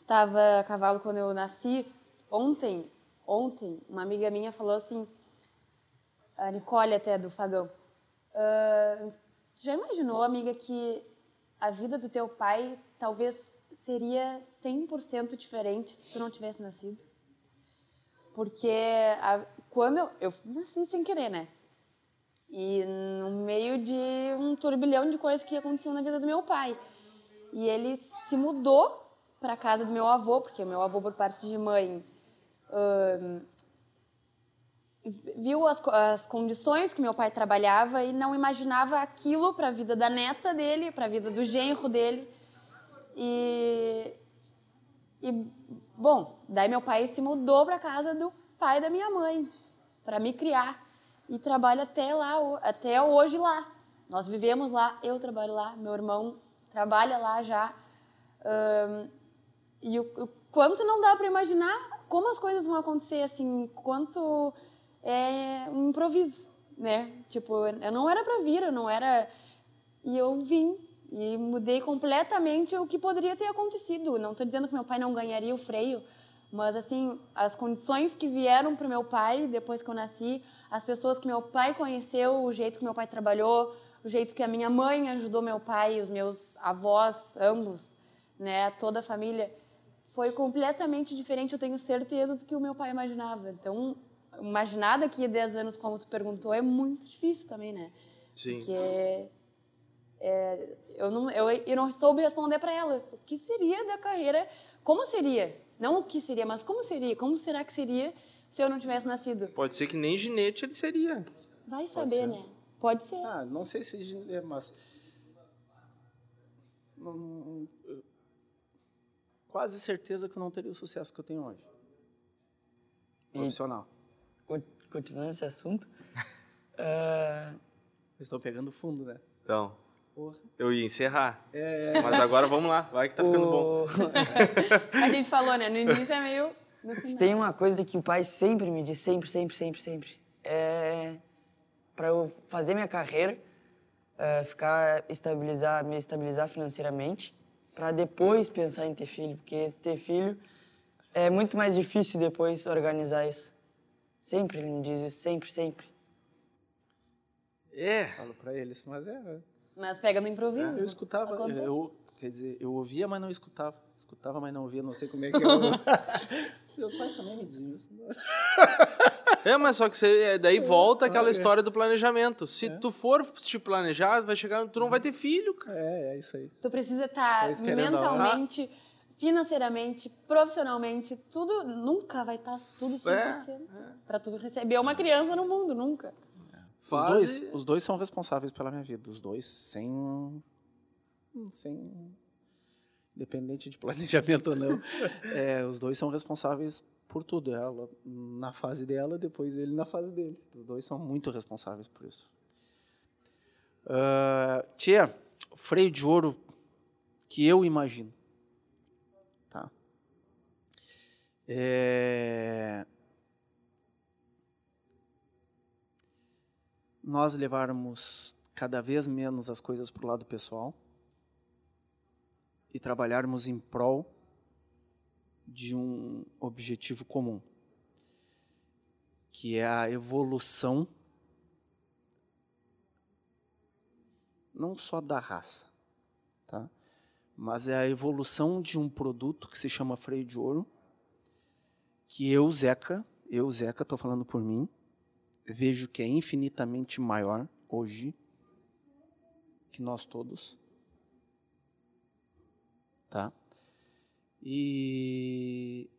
estava a cavalo quando eu nasci. Ontem, ontem, uma amiga minha falou assim, a Nicole até do Fagão, uh, já imaginou, amiga, que a vida do teu pai talvez seria 100% diferente se tu não tivesse nascido? Porque a, quando eu, eu nasci sem querer, né? E no meio de um turbilhão de coisas que aconteciam na vida do meu pai. E ele se mudou para casa do meu avô, porque meu avô, por parte de mãe, viu as, as condições que meu pai trabalhava e não imaginava aquilo para a vida da neta dele, para a vida do genro dele. E, e, bom, daí meu pai se mudou para casa do pai da minha mãe, para me criar. E trabalha até lá, até hoje lá. Nós vivemos lá, eu trabalho lá, meu irmão trabalha lá já. E o, o quanto não dá para imaginar como as coisas vão acontecer, assim, quanto é um improviso, né? Tipo, eu não era para vir, eu não era. E eu vim e mudei completamente o que poderia ter acontecido. Não estou dizendo que meu pai não ganharia o freio, mas assim, as condições que vieram para meu pai depois que eu nasci, as pessoas que meu pai conheceu, o jeito que meu pai trabalhou, o jeito que a minha mãe ajudou meu pai, os meus avós, ambos, né, toda a família foi completamente diferente, eu tenho certeza, do que o meu pai imaginava. Então, imaginar daqui a 10 anos, como tu perguntou, é muito difícil também, né? Sim. Porque é, eu, não, eu, eu não soube responder para ela. O que seria da carreira? Como seria? Não o que seria, mas como seria? Como será que seria se eu não tivesse nascido? Pode ser que nem ginete ele seria. Vai saber, né? Pode ser. Ah, não sei se mas não, quase certeza que eu não teria o sucesso que eu tenho hoje. Profissional. Continuando esse assunto. uh... Estão pegando fundo, né? Então. Porra. Eu ia encerrar. É... Mas agora vamos lá, vai que tá ficando bom. A gente falou, né? No início é meio. Tem uma coisa que o pai sempre me diz, sempre, sempre, sempre, sempre. É para eu fazer minha carreira, é, ficar estabilizar, me estabilizar financeiramente para depois pensar em ter filho, porque ter filho é muito mais difícil depois organizar isso. Sempre ele me diz isso, sempre, sempre. É. Falo para eles, mas é. Mas pega no improviso. É, eu escutava, eu, Quer dizer, eu ouvia, mas não escutava. Escutava, mas não ouvia. Não sei como é que eu... Meus pais também me diziam isso. É, mas só que você, é, daí volta aquela é. história do planejamento. Se tu for te planejar, vai chegar, tu não vai ter filho, cara. É, é isso aí. Tu precisa estar a hora. mentalmente, financeiramente, profissionalmente, tudo nunca vai estar tudo 100% É, pra tu receber uma criança no mundo, nunca. Os Fase- dois, os dois são responsáveis pela minha vida. Os dois, sem. sem independente de planejamento ou não. é, os dois são responsáveis por tudo. Ela na fase dela, depois ele na fase dele. Os dois são muito responsáveis por isso. Ah, tia, freio de ouro que eu imagino. Tá? É, nós levarmos cada vez menos as coisas para o lado pessoal e trabalharmos em prol de um objetivo comum, que é a evolução não só da raça, tá? Mas é a evolução de um produto que se chama freio de ouro, que eu, Zeca, eu, Zeca, estou falando por mim, vejo que é infinitamente maior hoje que nós todos, tá? E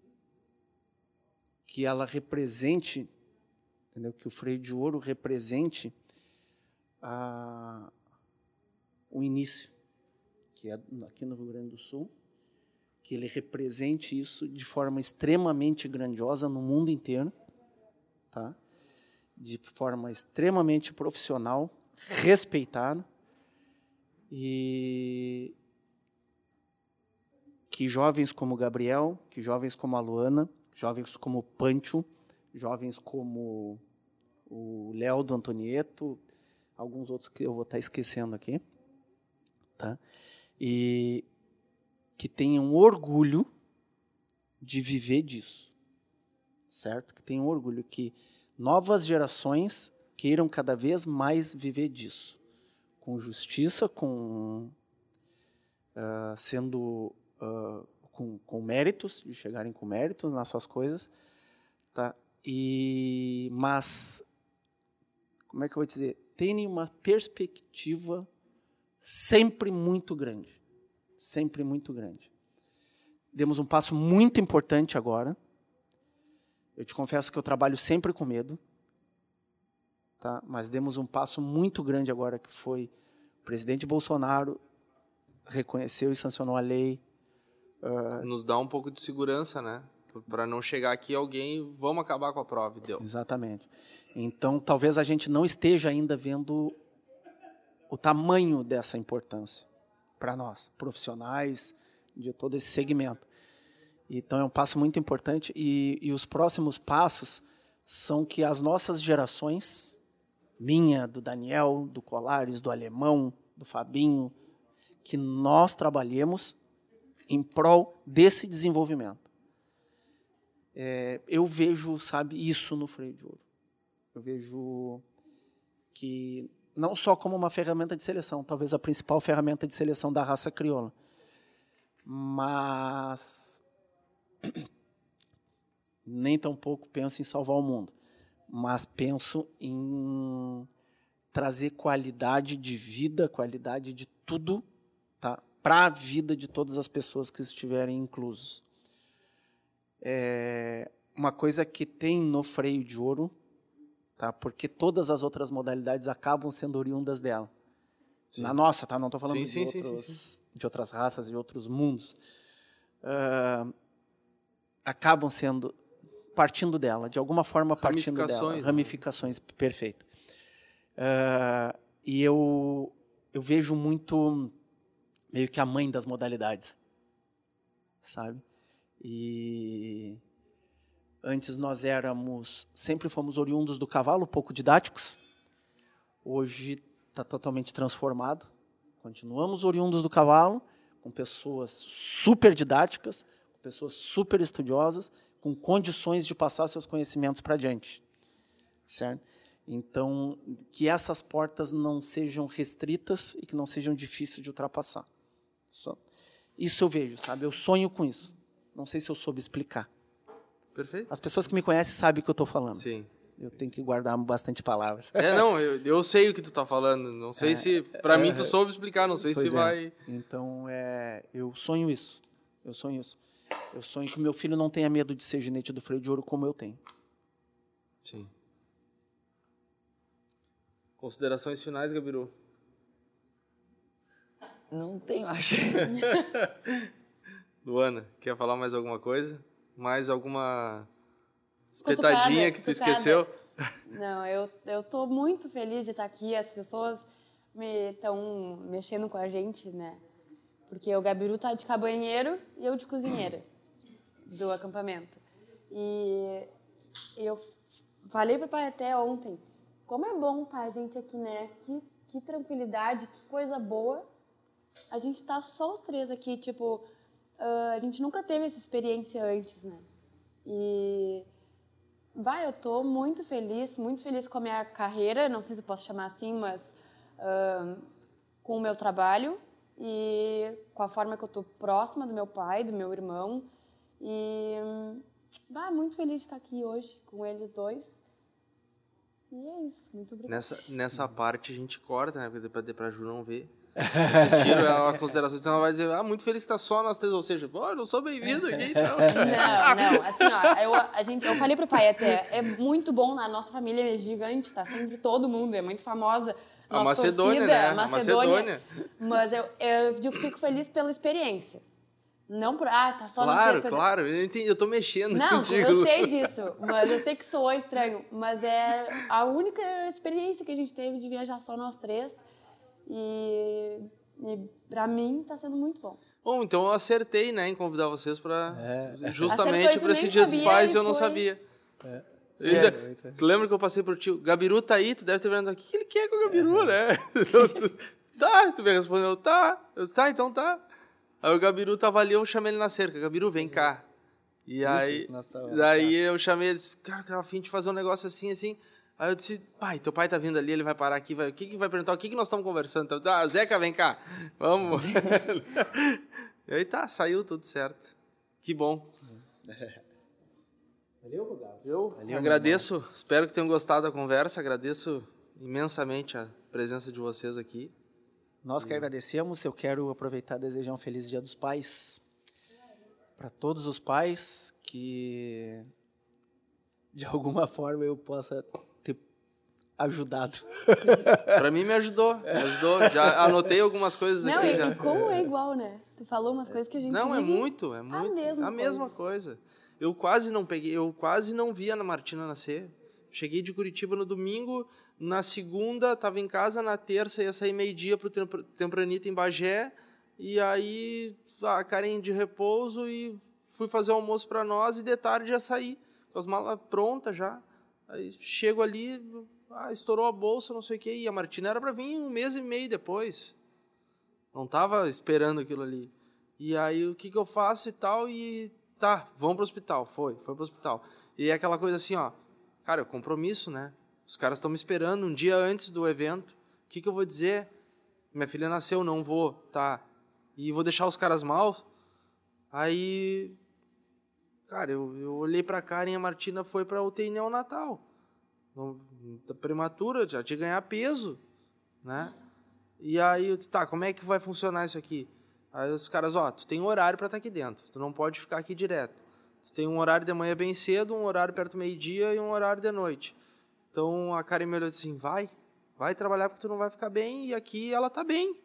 que ela represente, entendeu? Que o freio de ouro represente a, o início, que é aqui no Rio Grande do Sul, que ele represente isso de forma extremamente grandiosa no mundo inteiro, tá? De forma extremamente profissional, respeitada e que jovens como Gabriel, que jovens como a Luana, jovens como Pancho, jovens como o Léo do Antonieto, alguns outros que eu vou estar esquecendo aqui, tá? E que tenham orgulho de viver disso, certo? Que tenham orgulho que novas gerações queiram cada vez mais viver disso, com justiça, com ah, sendo ah, com, com méritos, de chegarem com méritos nas suas coisas, tá? E mas como é que eu vou dizer? Terem uma perspectiva sempre muito grande, sempre muito grande. Demos um passo muito importante agora. Eu te confesso que eu trabalho sempre com medo, tá? Mas demos um passo muito grande agora que foi o presidente Bolsonaro reconheceu e sancionou a lei. Nos dá um pouco de segurança, né? Pra não chegar aqui alguém, vamos acabar com a prova, e deu. Exatamente. Então, talvez a gente não esteja ainda vendo o tamanho dessa importância para nós, profissionais de todo esse segmento. Então, é um passo muito importante e, e os próximos passos são que as nossas gerações, minha, do Daniel, do Colares, do Alemão, do Fabinho, que nós trabalhemos em prol desse desenvolvimento. É, eu vejo, sabe, isso no freio de ouro. Eu vejo que não só como uma ferramenta de seleção, talvez a principal ferramenta de seleção da raça crioula, mas nem tampouco penso em salvar o mundo, mas penso em trazer qualidade de vida, qualidade de tudo, para a vida de todas as pessoas que estiverem inclusos. É uma coisa que tem no freio de ouro, tá? Porque todas as outras modalidades acabam sendo oriundas dela. Na nossa, tá? Não estou falando Sim, de, sim, sim, outros, sim, de outras raças, de outros mundos. Ah, acabam sendo partindo dela, de alguma forma partindo dela. Ramificações, né? Ramificações, perfeito. Ah, e eu, eu vejo muito meio que a mãe das modalidades, sabe? E antes nós éramos, sempre fomos oriundos do cavalo, pouco didáticos. Hoje está totalmente transformado. Continuamos oriundos do cavalo, com pessoas super didáticas, com pessoas super estudiosas, com condições de passar seus conhecimentos para adiante, certo? Então, que essas portas não sejam restritas e que não sejam difíceis de ultrapassar. Isso eu vejo, sabe? Eu sonho com isso. Não sei se eu soube explicar. Perfeito? As pessoas que me conhecem sabem o que eu estou falando. Sim. Eu tenho que guardar bastante palavras. É, não, eu, eu sei o que tu tá falando. Não sei se. Pra mim, tu soube explicar, não sei se é. vai. Então, é, eu sonho isso. Eu sonho isso. Eu sonho que meu filho não tenha medo de ser ginete do freio de ouro como eu tenho. Sim. Considerações finais, Gabiru? Não tenho, acho. Luana, quer falar mais alguma coisa? Mais alguma Cutucada, espetadinha que tu cutucada. esqueceu? Não, eu, eu tô muito feliz de estar aqui. As pessoas me estão mexendo com a gente, né? Porque o Gabiru tá de cabanheiro e eu de cozinheira do acampamento. E eu falei pro pai até ontem, como é bom tá a gente aqui, né? Que, que tranquilidade, que coisa boa. A gente tá só os três aqui, tipo, ah, a gente nunca teve essa experiência antes, né? E Vai, eu tô muito feliz, muito feliz com a minha carreira, não sei se eu posso chamar assim, mas ahn, com o meu trabalho e com a forma que eu tô próxima do meu pai, do meu irmão. E vai, muito feliz de estar aqui hoje com eles dois. E é isso, muito obrigada. Nessa, nessa parte a gente corta, né? Pra, pra Ju não ver. Assistiram ela, considerações, ela vai dizer, ah, muito feliz que tá só nós três, ou seja, pô, eu não sou bem-vindo aqui, então. Não, não, assim, ó, eu, a gente, eu falei pro pai até, é muito bom, na nossa família é gigante, tá sempre todo mundo, é muito famosa. A nossa Macedônia, torcida, né? a A Macedônia. Macedônia. Mas eu, eu que fico feliz pela experiência. Não por, ah, tá só Claro, três coisa- claro, eu, entendi, eu tô mexendo Não, contigo. eu sei disso, mas eu sei que soou estranho. Mas é a única experiência que a gente teve de viajar só nós três. E, e pra mim tá sendo muito bom. Bom, então eu acertei, né, em convidar vocês pra. É. Justamente tu esse dia dos pais e eu não foi. sabia. É. Eu ainda- tu lembra que eu passei pro tio? Gabiru tá aí, tu deve ter perguntado o que que ele quer com o Gabiru, né? Então, tu- tá, tu me respondeu, tá. Eu disse, tá, então tá. Aí o Gabiru tava ali, eu chamei ele na cerca. Gabiru, vem cá. E aí, daí eu chamei ele, disse, cara, tava afim de fazer um negócio assim, assim. Aí eu disse, pai, teu pai tá vindo ali, ele vai parar aqui, vai, o que que vai perguntar, o que que nós estamos conversando? Então, disse, ah, Zeca, vem cá, vamos. e aí tá, saiu tudo certo. Que bom. Valeu, Eu Valeu, agradeço, espero que tenham gostado da conversa, agradeço imensamente a presença de vocês aqui. Nós que agradecemos, eu quero aproveitar e desejar um feliz Dia dos Pais para todos os pais que de alguma forma eu possa ajudado. Pra mim me ajudou, me ajudou. Já anotei algumas coisas Não, aqui. e, já. e como é igual, né? Tu falou umas coisas que a gente Não, é muito, é muito. mesma a mesma coisa. Eu quase não peguei, eu quase não vi a Ana Martina nascer. Cheguei de Curitiba no domingo, na segunda tava em casa, na terça ia sair meio-dia pro Tempra- Tempranito em Bagé, e aí a Karen de repouso e fui fazer o almoço para nós e de tarde já saí, com as malas prontas já. Aí chego ali, ah, estourou a bolsa, não sei o quê, e a Martina era para vir um mês e meio depois. Não tava esperando aquilo ali. E aí o que que eu faço e tal e tá, vamos pro hospital. Foi, foi pro hospital. E é aquela coisa assim, ó, cara, é compromisso, né? Os caras estão me esperando um dia antes do evento. O que que eu vou dizer? Minha filha nasceu, não vou, tá? E vou deixar os caras mal? Aí, cara, eu, eu olhei pra Karen e a Martina foi pra UTI neonatal. Não, tá prematura, já tinha ganhar peso, né? E aí, tá, como é que vai funcionar isso aqui? Aí os caras, ó, tu tem um horário pra estar aqui dentro, tu não pode ficar aqui direto. Tu tem um horário de manhã bem cedo, um horário perto do meio-dia e um horário de noite. Então a Karen me olhou assim, vai, vai trabalhar porque tu não vai ficar bem e aqui ela tá bem.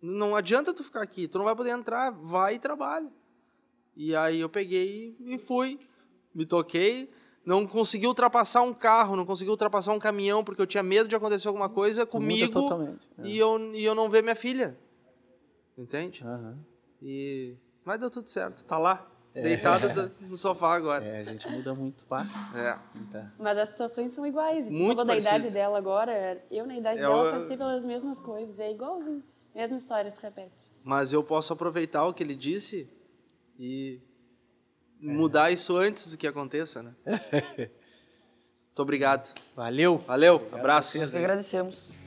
Não adianta tu ficar aqui, tu não vai poder entrar, vai e trabalha. E aí eu peguei e fui, me toquei, não consegui ultrapassar um carro, não consegui ultrapassar um caminhão porque eu tinha medo de acontecer alguma coisa comigo totalmente, é. e, eu, e eu não ver minha filha. Entende? Aham. E mas deu tudo certo, tá lá, deitada da- no sofá agora. É, a gente muda muito, pá. É. Tá. Mas as situações são iguais. E Muito falou da idade dela agora. Eu, na idade É, dela, passei pelas mesmas coisas. É igualzinho. Mesma história se repete. Mas eu posso aproveitar o que ele disse e É. mudar isso antes que aconteça, né? Muito obrigado. Valeu. Valeu, abraço. Nós agradecemos.